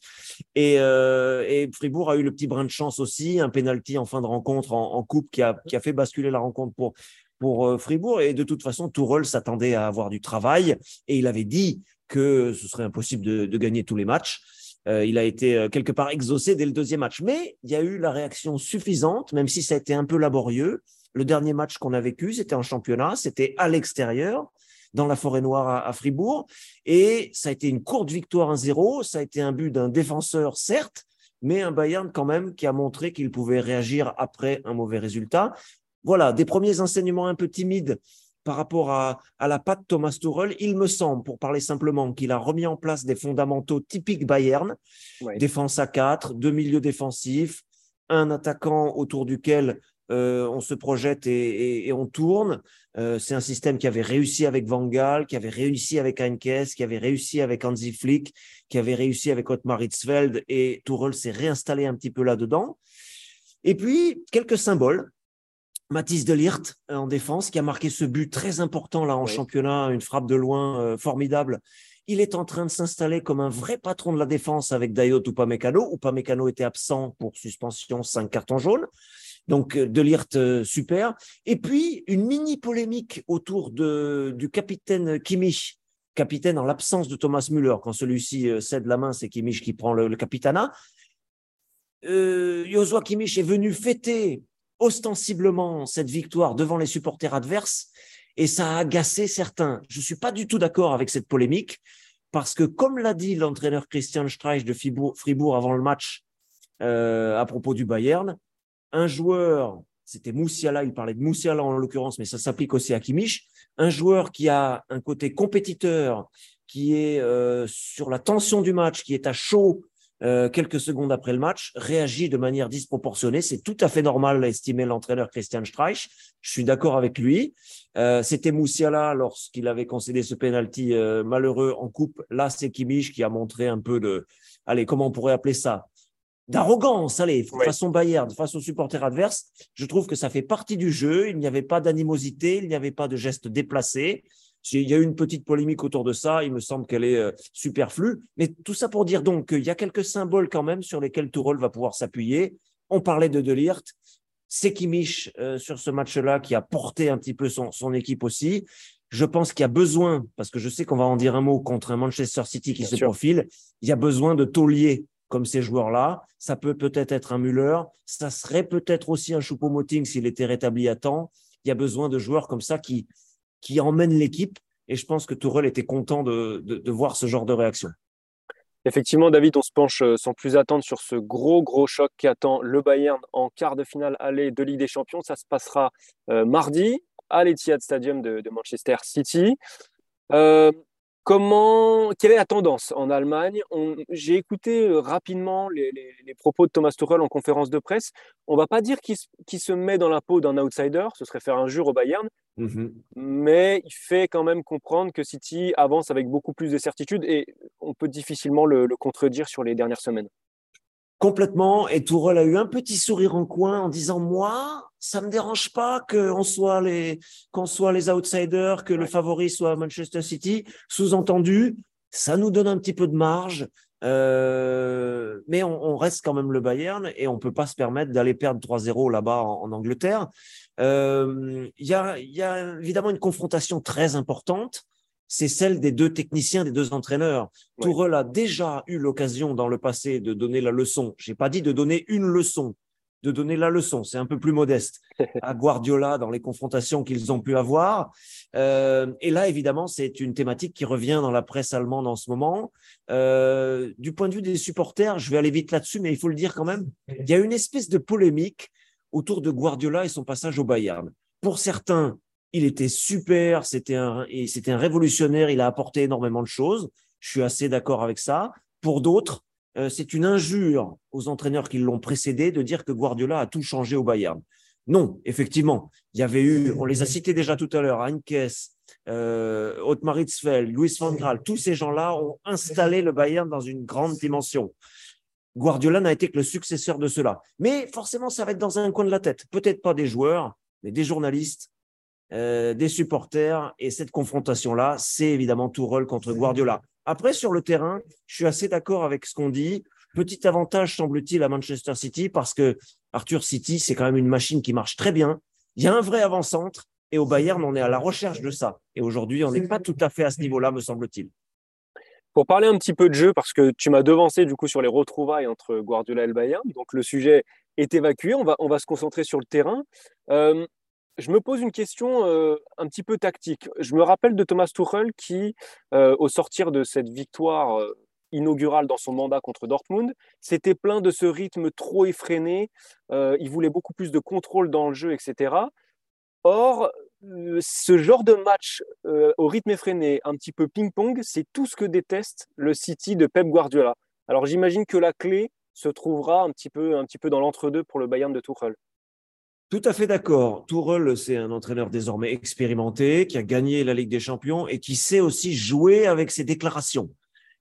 Et, euh, et, Fribourg a eu le petit brin de chance aussi. Un penalty en fin de rencontre en, coupe qui a, qui a fait basculer la rencontre pour, pour euh, Fribourg. Et de toute façon, Tourelle s'attendait à avoir du travail. Et il avait dit que ce serait impossible de, gagner tous les matchs. Euh, il a été euh, quelque part exaucé dès le deuxième match. Mais il y a eu la réaction suffisante, même si ça a été un peu laborieux. Le dernier match qu'on a vécu, c'était en championnat, c'était à l'extérieur, dans la forêt noire à, Fribourg. Et ça a été une courte victoire 1-0. Ça a été un but d'un défenseur, certes, mais un Bayern quand même qui a montré qu'il pouvait réagir après un mauvais résultat. Voilà, des premiers enseignements un peu timides par rapport à, la patte Thomas Tuchel, il me semble, pour parler simplement, qu'il a remis en place des fondamentaux typiques Bayern, défense à 4, deux milieux défensifs, un attaquant autour duquel euh, on se projette et, on tourne. Euh, c'est un système qui avait réussi avec Van Gaal, qui avait réussi avec Heinkes, qui avait réussi avec Hansi Flick, qui avait réussi avec Ottmar Hitzfeld, et Tuchel s'est réinstallé un petit peu là-dedans. Et puis, quelques symboles. Mathis Delirte euh, en défense, qui a marqué ce but très important là en championnat, une frappe de loin euh, formidable. Il est en train de s'installer comme un vrai patron de la défense avec Dayot ou Upamecano. Upamecano était absent pour suspension, cinq cartons jaunes. Donc euh, Delirte, super. Et puis une mini polémique autour de, du capitaine Kimmich, capitaine en l'absence de Thomas Müller. Quand celui-ci cède la main, c'est Kimmich qui prend le, le capitana. Euh, Joshua Kimmich est venu fêter ostensiblement cette victoire devant les supporters adverses et ça a agacé certains. Je ne suis pas du tout d'accord avec cette polémique parce que, comme l'a dit l'entraîneur Christian Streich de Fribourg avant le match euh, à propos du Bayern, un joueur c'était Moussiala, il parlait de Moussiala en l'occurrence, mais ça s'applique aussi à Kimmich, un joueur qui a un côté compétiteur, qui est euh, sur la tension du match, qui est à chaud euh, quelques secondes après le match, réagit de manière disproportionnée. C'est tout à fait normal, estimé l'entraîneur Christian Streich. Je suis d'accord avec lui. Euh, C'était Moussiala lorsqu'il avait concédé ce penalty euh, malheureux en coupe. Là, c'est Kimmich qui a montré un peu de, allez, comment on pourrait appeler ça? D'arrogance, allez, façon Bayern, face aux supporters adverses. Je trouve que ça fait partie du jeu. Il n'y avait pas d'animosité, il n'y avait pas de gestes déplacés. Il y a eu une petite polémique autour de ça. Il me semble qu'elle est euh, superflue. Mais tout ça pour dire donc qu'il y a quelques symboles quand même sur lesquels Tourol va pouvoir s'appuyer. On parlait de Delirte. C'est Kimmich euh, sur ce match-là qui a porté un petit peu son, son équipe aussi. Je pense qu'il y a besoin, parce que je sais qu'on va en dire un mot contre un Manchester City qui se profile, il y a besoin de tauliers comme ces joueurs-là. Ça peut peut-être être un Müller. Ça serait peut-être aussi un Choupo-Moting s'il était rétabli à temps. Il y a besoin de joueurs comme ça qui, qui emmènent l'équipe. Et je pense que Tourelle était content de, de, voir ce genre de réaction. Effectivement, David, on se penche euh, sans plus attendre sur ce gros, gros choc qui attend le Bayern en quart de finale aller de Ligue des Champions. Ça se passera euh, mardi à l'Etihad Stadium de, Manchester City. Euh, Comment, quelle est la tendance en Allemagne? J'ai écouté rapidement les, propos de Thomas Tuchel en conférence de presse. On ne va pas dire qu'il se met dans la peau d'un outsider, ce serait faire injure au Bayern, mmh mais il fait quand même comprendre que City avance avec beaucoup plus de certitude et on peut difficilement le contredire sur les dernières semaines. Complètement. Et Tourelle a eu un petit sourire en coin en disant Moi, ça me dérange pas qu'on soit les qu'on soit les outsiders, que le favori soit Manchester City. Sous-entendu, ça nous donne un petit peu de marge. Euh, mais on, reste quand même le Bayern et on peut pas se permettre d'aller perdre 3-0 là-bas en, Angleterre. Euh, il y, a, y a évidemment une confrontation très importante c'est celle des deux techniciens, des deux entraîneurs. Ouais. a déjà eu l'occasion dans le passé de donner la leçon. J'ai pas dit de donner une leçon, de donner la leçon. C'est un peu plus modeste à Guardiola dans les confrontations qu'ils ont pu avoir. Euh, et là, évidemment, c'est une thématique qui revient dans la presse allemande en ce moment. Euh, du point de vue des supporters, je vais aller vite là-dessus, mais il faut le dire quand même. Il y a une espèce de polémique autour de Guardiola et son passage au Bayern. Pour certains, il était super, c'était un, c'était un révolutionnaire, il a apporté énormément de choses. Je suis assez d'accord avec ça. Pour d'autres, euh, c'est une injure aux entraîneurs qui l'ont précédé de dire que Guardiola a tout changé au Bayern. Non, effectivement, il y avait eu, on les a cités déjà tout à l'heure, Heinkes, euh, Otmar Hitzfeld, Luis van Gaal, tous ces gens-là ont installé le Bayern dans une grande dimension. Guardiola n'a été que le successeur de cela. Mais forcément, ça va être dans un coin de la tête. Peut-être pas des joueurs, mais des journalistes, euh, des supporters. Et cette confrontation-là, c'est évidemment tout rôle contre Guardiola. Après, sur le terrain, je suis assez d'accord avec ce qu'on dit. Petit avantage, semble-t-il, à Manchester City, parce que Arthur City, c'est quand même une machine qui marche très bien. Il y a un vrai avant-centre. Et au Bayern, on est à la recherche de ça. Et aujourd'hui, on n'est pas tout à fait à ce niveau-là, me semble-t-il. Pour parler un petit peu de jeu, parce que tu m'as devancé du coup sur les retrouvailles entre Guardiola et le Bayern, donc le sujet est évacué, on va, on va se concentrer sur le terrain. Euh, je me pose une question euh, un petit peu tactique. Je me rappelle de Thomas Tuchel qui, euh, au sortir de cette victoire inaugurale dans son mandat contre Dortmund, s'était plaint de ce rythme trop effréné. il voulait beaucoup plus de contrôle dans le jeu, etc. Or, ce genre de match au rythme effréné, un petit peu ping-pong, c'est tout ce que déteste le City de Pep Guardiola. Alors j'imagine que la clé se trouvera un petit peu, un petit peu dans l'entre-deux pour le Bayern de Tuchel. Tout à fait d'accord. Tourelle, c'est un entraîneur désormais expérimenté, qui a gagné la Ligue des Champions et qui sait aussi jouer avec ses déclarations,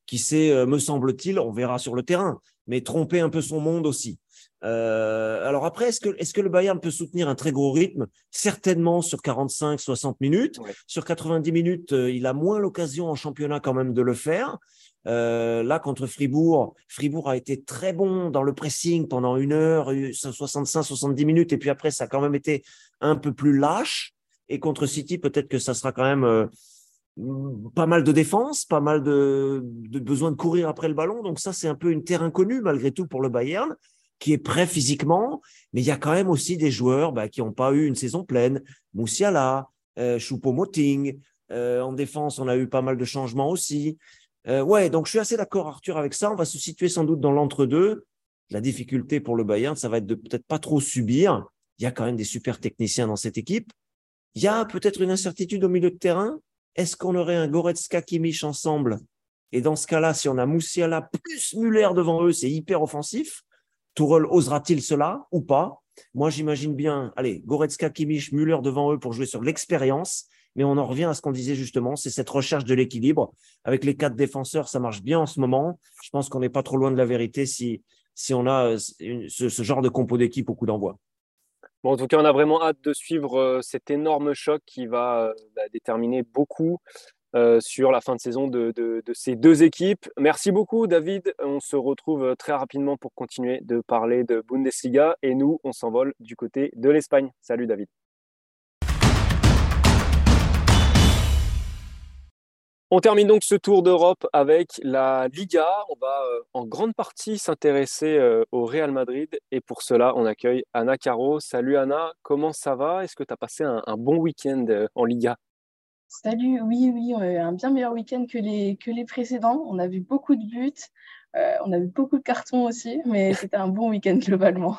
qui sait, euh, me semble-t-il, on verra sur le terrain, mais tromper un peu son monde aussi. Euh, alors après, est-ce que, le Bayern peut soutenir un très gros rythme? Certainement sur 45, 60 minutes. Sur 90 minutes, euh, il a moins l'occasion en championnat quand même de le faire. Euh, là, contre Fribourg, Fribourg a été très bon dans le pressing pendant une heure, 65-70 minutes, et puis après, ça a quand même été un peu plus lâche. Et contre City, peut-être que ça sera quand même pas mal de défense, pas mal de, de, besoin de courir après le ballon. Donc ça, c'est un peu une terre inconnue malgré tout pour le Bayern, qui est prêt physiquement, mais il y a quand même aussi des joueurs bah, qui n'ont pas eu une saison pleine. Moussiala, euh, Choupo-Moting. Euh, en défense, on a eu pas mal de changements aussi. Euh, ouais, donc je suis assez d'accord, Arthur, avec ça. On va se situer sans doute dans l'entre-deux. La difficulté pour le Bayern, ça va être de peut-être pas trop subir il y a quand même des super techniciens dans cette équipe. Il y a peut-être une incertitude au milieu de terrain. Est-ce qu'on aurait un Goretzka Kimmich ensemble? Et dans ce cas-là, si on a Moussiala plus Muller devant eux, c'est hyper offensif. Tourelle osera-t-il cela ou pas? Moi, j'imagine bien, allez, Goretzka, Kimmich, Müller devant eux pour jouer sur l'expérience. Mais on en revient à ce qu'on disait justement, c'est cette recherche de l'équilibre. Avec les quatre défenseurs, ça marche bien en ce moment. Je pense qu'on n'est pas trop loin de la vérité si, si on a euh, ce, genre de compo d'équipe au coup d'envoi. Bon, en tout cas, on a vraiment hâte de suivre euh, cet énorme choc qui va euh, bah, déterminer beaucoup sur la fin de saison de, ces deux équipes. Merci beaucoup, David. On se retrouve très rapidement pour continuer de parler de Bundesliga. Et nous, on s'envole du côté de l'Espagne. Salut, David. On termine donc ce tour d'Europe avec la Liga. On va euh, en grande partie s'intéresser euh, au Real Madrid et pour cela, on accueille Anna Caro. Salut Anna, comment ça va? Est-ce que tu as passé un, bon week-end euh, en Liga? Salut, oui, oui, un bien meilleur week-end que les, que les précédents. On a vu beaucoup de buts, on a vu beaucoup de cartons aussi, mais c'était un bon week-end globalement.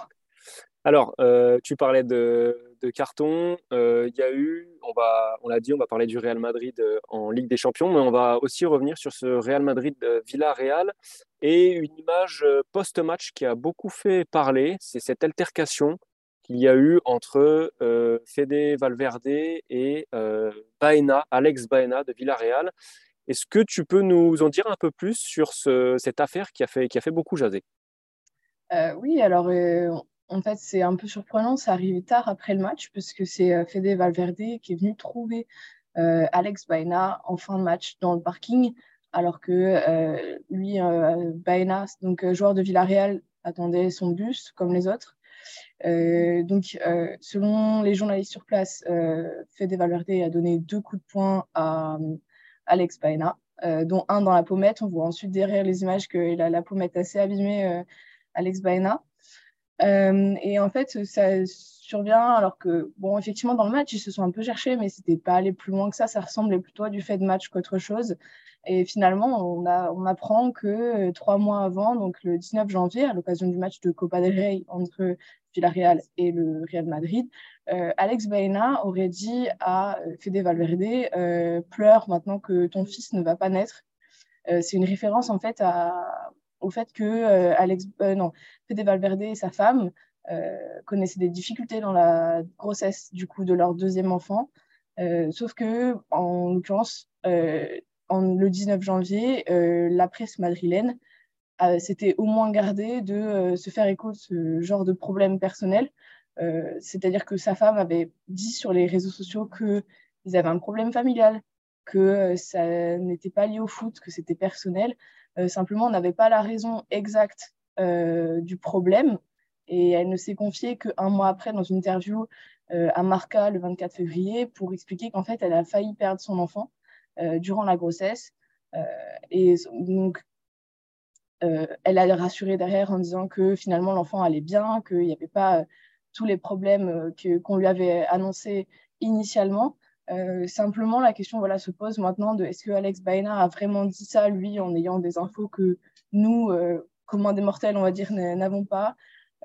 Alors, tu parlais de, de carton. Euh, il y a eu, on, va, on l'a dit, on va parler du Real Madrid euh, en Ligue des Champions, mais on va aussi revenir sur ce Real Madrid Villarreal et une image euh, post-match qui a beaucoup fait parler. C'est cette altercation qu'il y a eu entre Fede Valverde et Baena, Alex Baena de Villarreal. Est-ce que tu peux nous en dire un peu plus sur cette affaire qui a fait, beaucoup jaser? Oui, alors en fait, c'est un peu surprenant, ça arrive tard après le match, parce que c'est euh, Fede Valverde qui est venu trouver euh, Alex Baena en fin de match dans le parking, alors que euh, lui, Baena, donc joueur de Villarreal, attendait son bus comme les autres. Donc, selon les journalistes sur place, Fede Valverde a donné deux coups de poing à Alex Baena, dont un dans la pommette. On voit ensuite derrière les images qu'il a la pommette assez abîmée, Alex Baena. Euh, et en fait, ça survient alors que, bon, effectivement, dans le match, ils se sont un peu cherchés, mais c'était pas aller plus loin que ça. Ça ressemblait plutôt à du fait de match qu'autre chose. Et finalement, on, a, on apprend que euh, trois mois avant, donc le 19 janvier, à l'occasion du match de Copa del Rey entre Villarreal et le Real Madrid, euh, Alex Baena aurait dit à Fede Valverde Pleure maintenant que ton fils ne va pas naître. C'est une référence en fait au fait que euh, Alex, euh, non, Fede Valverde et sa femme euh, connaissaient des difficultés dans la grossesse du coup de leur deuxième enfant. sauf que, en l'occurrence, le 19 janvier, la presse madrilène s'était au moins gardée de se faire écho de ce genre de problème personnel. C'est-à-dire que sa femme avait dit sur les réseaux sociaux qu'ils avaient un problème familial, que ça n'était pas lié au foot, que c'était personnel. Euh, simplement, on n'avait pas la raison exacte euh, du problème. Et elle ne s'est confiée qu'un mois après dans une interview euh, à Marca le 24 février pour expliquer qu'en fait, elle a failli perdre son enfant durant la grossesse. et donc, elle a rassuré derrière en disant que finalement l'enfant allait bien, qu'il n'y avait pas tous les problèmes qu'on lui avait annoncés initialement. Euh, simplement, la question voilà, se pose maintenant de est-ce que Alex Baena a vraiment dit ça, lui, en ayant des infos que nous, euh, comme des mortels, on va dire, n'avons pas?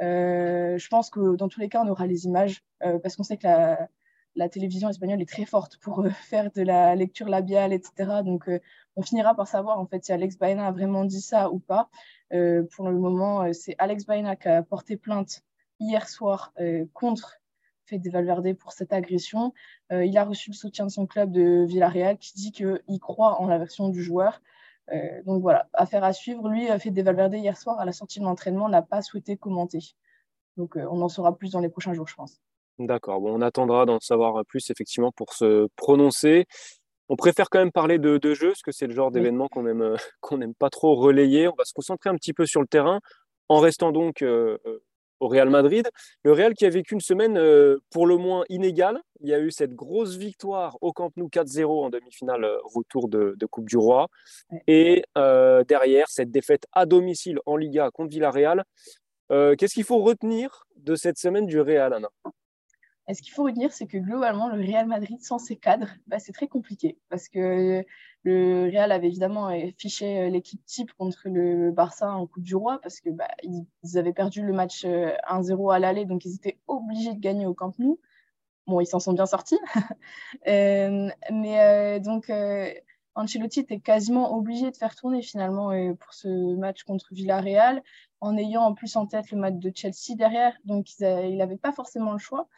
Euh, je pense que dans tous les cas, on aura les images, parce qu'on sait que la, télévision espagnole est très forte pour faire de la lecture labiale, etc. Donc, on finira par savoir en fait si Alex Baena a vraiment dit ça ou pas. pour le moment, c'est Alex Baena qui a porté plainte hier soir contre de Valverde pour cette agression. Euh, il a reçu le soutien de son club de Villarreal qui dit qu'il croit en la version du joueur. Euh, donc voilà, affaire à suivre. Lui, a fait des Valverde hier soir à la sortie de l'entraînement, n'a pas souhaité commenter. Donc euh, on en saura plus dans les prochains jours, je pense. D'accord, bon, on attendra d'en savoir plus effectivement pour se prononcer. On préfère quand même parler de, de jeu, parce que c'est le genre d'événement qu'on n'aime qu'on n'aime pas trop relayer. On va se concentrer un petit peu sur le terrain, en restant donc au Real Madrid. Le Real qui a vécu une semaine euh, pour le moins inégale. Il y a eu cette grosse victoire au Camp Nou 4-0 en demi-finale euh, retour de, Coupe du Roi. Et euh, derrière, cette défaite à domicile en Liga contre Villarreal. Qu'est-ce qu'il faut retenir de cette semaine du Real, Anna? Et ce qu'il faut retenir, c'est que globalement, le Real Madrid, sans ses cadres, bah, c'est très compliqué. Parce que le Real avait évidemment fiché euh, l'équipe type contre le Barça en Coupe du Roi, parce que bah, avaient perdu le match 1-0 euh, à l'aller, donc ils étaient obligés de gagner au Camp Nou. Bon, ils s'en sont bien sortis. Euh, mais donc, Ancelotti était quasiment obligé de faire tourner finalement pour ce match contre Villarreal, en ayant en plus en tête le match de Chelsea derrière. Donc, il n'avait pas forcément le choix.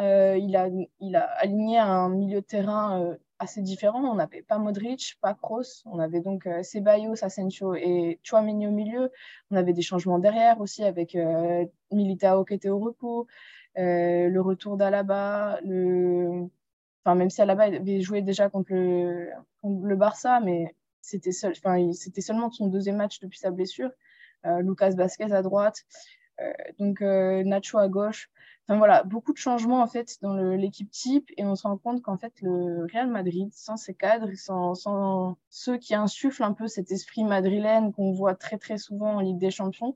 Euh, il, a, aligné un milieu de terrain euh, assez différent. On n'avait pas Modric, pas Kroos. On avait donc euh, Ceballos, Asensio et Chouameni au milieu. On avait des changements derrière aussi avec Militao qui était au repos, le retour d'Alaba, enfin, même si Alaba avait joué déjà contre le, Barça, mais c'était seulement son deuxième match depuis sa blessure. Lucas Vasquez à droite, donc Nacho à gauche. Enfin voilà, beaucoup de changements en fait dans l'équipe type et on se rend compte qu'en fait le Real Madrid, sans ses cadres, sans, ceux qui insufflent un peu cet esprit madrilène qu'on voit très très souvent en Ligue des Champions,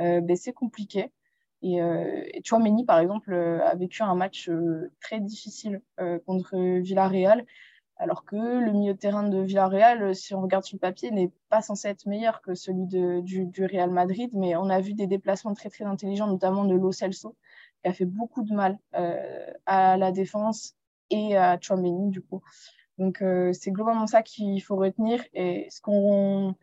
euh, ben, c'est compliqué. Et, euh, et par exemple, euh, a vécu un match euh, très difficile contre Villarreal, alors que le milieu de terrain de Villarreal, si on regarde sur le papier, n'est pas censé être meilleur que celui du, Real Madrid, mais on a vu des déplacements très très intelligents, notamment de Lo Celso, a fait beaucoup de mal euh, à la défense et à Chouameni, du coup. Donc, euh, c'est globalement ça qu'il faut retenir. Et ce, qu'on,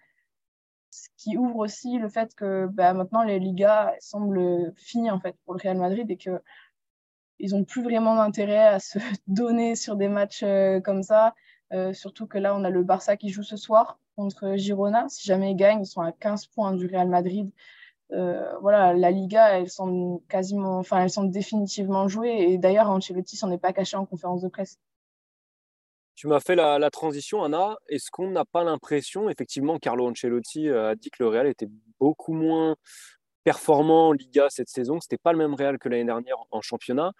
ce qui ouvre aussi le fait que bah, maintenant, les Ligas semblent finies en fait, pour le Real Madrid et que ils n'ont plus vraiment d'intérêt à se donner sur des matchs euh, comme ça. surtout que là, on a le Barça qui joue ce soir contre Girona. Si jamais ils gagnent, ils sont à 15 points du Real Madrid. Euh, voilà, la Liga, elle semble quasiment, enfin, elle semble définitivement jouée. Et d'ailleurs, Ancelotti s'en est pas caché en conférence de presse. Tu m'as fait la, transition, Anna. Est-ce qu'on n'a pas l'impression, effectivement, Carlo Ancelotti euh, a dit que le Real était beaucoup moins performant en Liga cette saison, c'était pas le même Real que l'année dernière en championnat.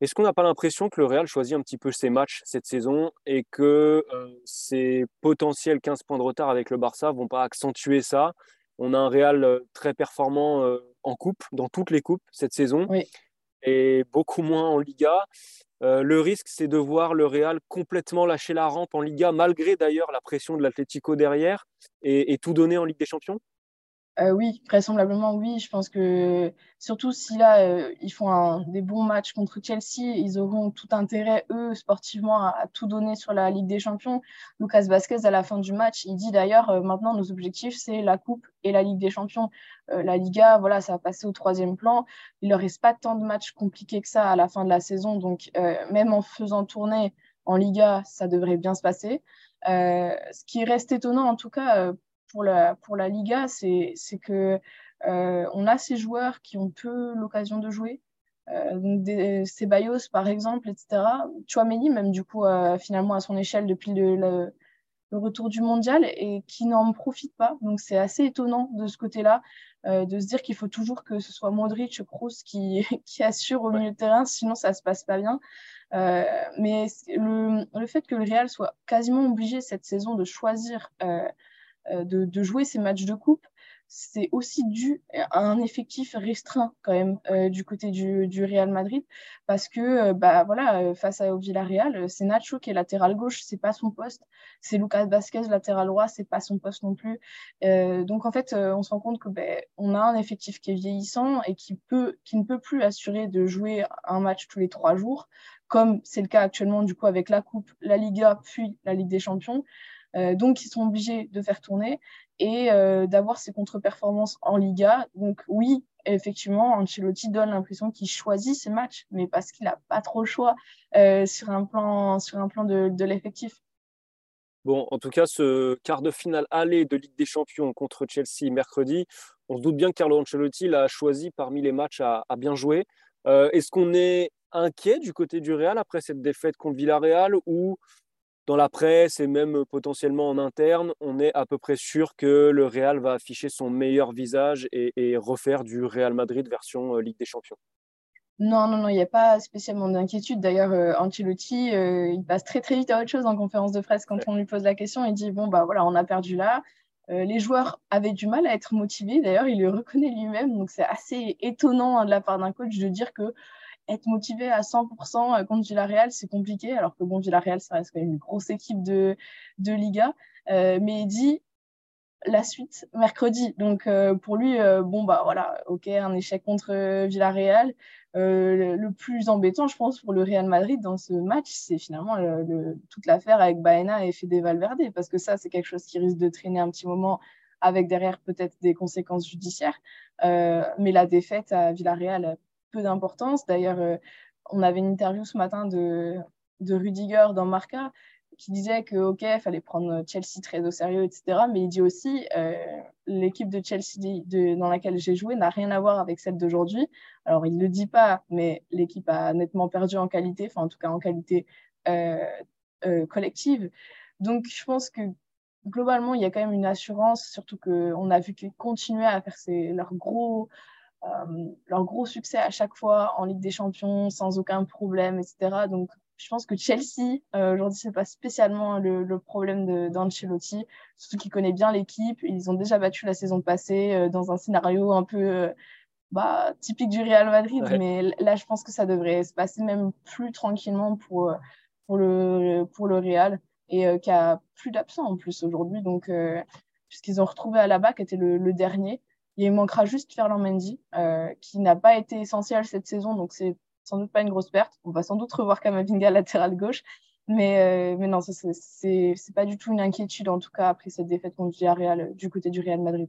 Est-ce qu'on n'a pas l'impression que le Real choisit un petit peu ses matchs cette saison et que euh, ses potentiels 15 points de retard avec le Barça vont pas accentuer ça on a un Real euh, très performant euh, en coupe, dans toutes les coupes cette saison, et beaucoup moins en Liga. Euh, le risque, c'est de voir le Real complètement lâcher la rampe en Liga, malgré d'ailleurs la pression de l'Atlético derrière, et, tout donner en Ligue des Champions euh, oui, vraisemblablement oui. Je pense que surtout si là euh, ils font des bons matchs contre Chelsea, ils auront tout intérêt eux sportivement à, tout donner sur la Ligue des Champions. Lucas Vasquez à la fin du match, il dit d'ailleurs euh, maintenant nos objectifs c'est la Coupe et la Ligue des Champions. la Liga, voilà, ça va passer au troisième plan. Il leur reste pas tant de matchs compliqués que ça à la fin de la saison, donc même en faisant tourner en Liga, ça devrait bien se passer. ce qui reste étonnant en tout cas pour la, pour la Liga, c'est que euh, on a ces joueurs qui ont peu l'occasion de jouer. Euh, donc des, Ceballos, par exemple, etc. Chouameni, même du coup, euh, finalement, à son échelle depuis le, le, retour du mondial et qui n'en profite pas. Donc c'est assez étonnant de ce côté-là, euh, de se dire qu'il faut toujours que ce soit Modric, Kroos qui, qui assure au milieu de terrain, sinon ça se passe pas bien. Euh, mais le, le, fait que le Real soit quasiment obligé cette saison de choisir euh, de, jouer ces matchs de coupe, c'est aussi dû à un effectif restreint quand même euh, du côté du, Real Madrid. Parce que euh, bah voilà face au Villarreal c'est Nacho qui est latéral gauche c'est pas son poste. C'est Lucas Vasquez latéral droit c'est pas son poste non plus. Donc en fait on se rend compte que ben, on a un effectif qui est vieillissant et qui peut qui ne peut plus assurer de jouer un match tous les trois jours comme c'est le cas actuellement du coup avec la coupe la Liga puis la Ligue des Champions donc, ils sont obligés de faire tourner et euh, d'avoir ces contre-performances en Liga. Donc, oui, effectivement, Ancelotti donne l'impression qu'il choisit ses matchs, mais parce qu'il n'a pas trop le choix euh, sur un plan, sur un plan de, l'effectif. Bon, en tout cas, ce quart de finale aller de Ligue des Champions contre Chelsea mercredi, on se doute bien que Carlo Ancelotti l'a choisi parmi les matchs à, à bien jouer. Est-ce qu'on est inquiet du côté du Real après cette défaite contre Villarreal ou dans la presse et même potentiellement en interne, on est à peu près sûr que le Real va afficher son meilleur visage et, refaire du Real Madrid version Ligue des Champions. Non, non, non, il n'y a pas spécialement d'inquiétude. D'ailleurs, euh, Ancelotti, euh, il passe très très vite à autre chose en conférence de presse quand on lui pose la question. Il dit bon bah voilà, on a perdu là. les joueurs avaient du mal à être motivés. D'ailleurs, il le reconnaît lui-même. Donc c'est assez étonnant hein, de la part d'un coach de dire que être motivé à 100% contre Villarreal, c'est compliqué, alors que bon, Villarreal, ça reste quand même une grosse équipe de, de Liga. mais il dit la suite mercredi. Donc pour lui, bon bah voilà, ok, un échec contre Villarreal. le, plus embêtant, je pense, pour le Real Madrid dans ce match, c'est finalement le, toute l'affaire avec Baena et Fede Valverde, parce que ça, c'est quelque chose qui risque de traîner un petit moment avec derrière peut-être des conséquences judiciaires. mais la défaite à Villarreal peu d'importance. D'ailleurs, on avait une interview ce matin de, de Rudiger dans Marca qui disait que ok, il fallait prendre Chelsea très au sérieux, etc. Mais il dit aussi euh, l'équipe de Chelsea dans laquelle j'ai joué n'a rien à voir avec celle d'aujourd'hui. Alors il le dit pas, mais l'équipe a nettement perdu en qualité, enfin en tout cas en qualité euh, euh, collective. Donc je pense que globalement il y a quand même une assurance, surtout qu'on a vu qu'ils continuaient à faire ces, leur gros leur gros succès à chaque fois en Ligue des Champions sans aucun problème, etc. Donc je pense que Chelsea, euh, aujourd'hui, c'est pas spécialement le, problème d'Ancelotti, surtout qu'il connaît bien l'équipe. Ils ont déjà battu la saison passée euh, dans un scénario un peu euh, bah, typique du Real Madrid, mais là, je pense que ça devrait se passer même plus tranquillement pour, pour, le, pour le Real et qui a plus d'absents en plus aujourd'hui. Donc, puisqu'ils ont retrouvé à la BAC, qui était le, dernier. Il manquera juste Ferland Mendy, qui n'a pas été essentiel cette saison, donc c'est sans doute pas une grosse perte. On va sans doute revoir Kamavinga latéral gauche. Mais, euh, mais non, c'est pas du tout une inquiétude, en tout cas, après cette défaite contre Villarreal euh, du côté du Real Madrid.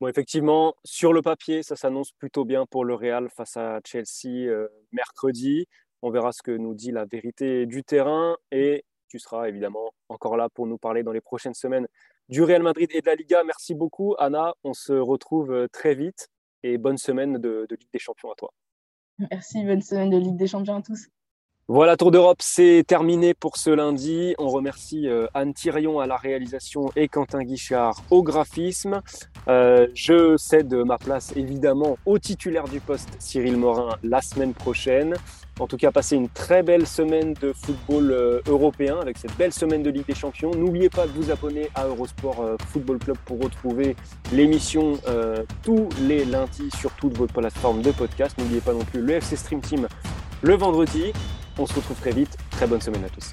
Bon, effectivement, sur le papier, ça s'annonce plutôt bien pour le Real face à Chelsea euh, mercredi. On verra ce que nous dit la vérité du terrain et tu seras évidemment encore là pour nous parler dans les prochaines semaines du Real Madrid et de la Liga. Merci beaucoup, Anna. On se retrouve très vite et bonne semaine de Ligue des Champions à toi. Merci, bonne semaine de Ligue des Champions à tous. Voilà, Tour d'Europe, c'est terminé pour ce lundi. On remercie euh, Anne Thirion à la réalisation et Quentin Guichard au graphisme. Euh, je cède ma place évidemment au titulaire du poste, Cyril Morin, la semaine prochaine. En tout cas, passez une très belle semaine de football euh, européen avec cette belle semaine de Ligue des Champions. N'oubliez pas de vous abonner à Eurosport Football Club pour retrouver l'émission tous les lundis sur toutes vos plateformes de podcast. N'oubliez pas non plus le FC Stream Team le vendredi. On se retrouve très vite. Très bonne semaine à tous.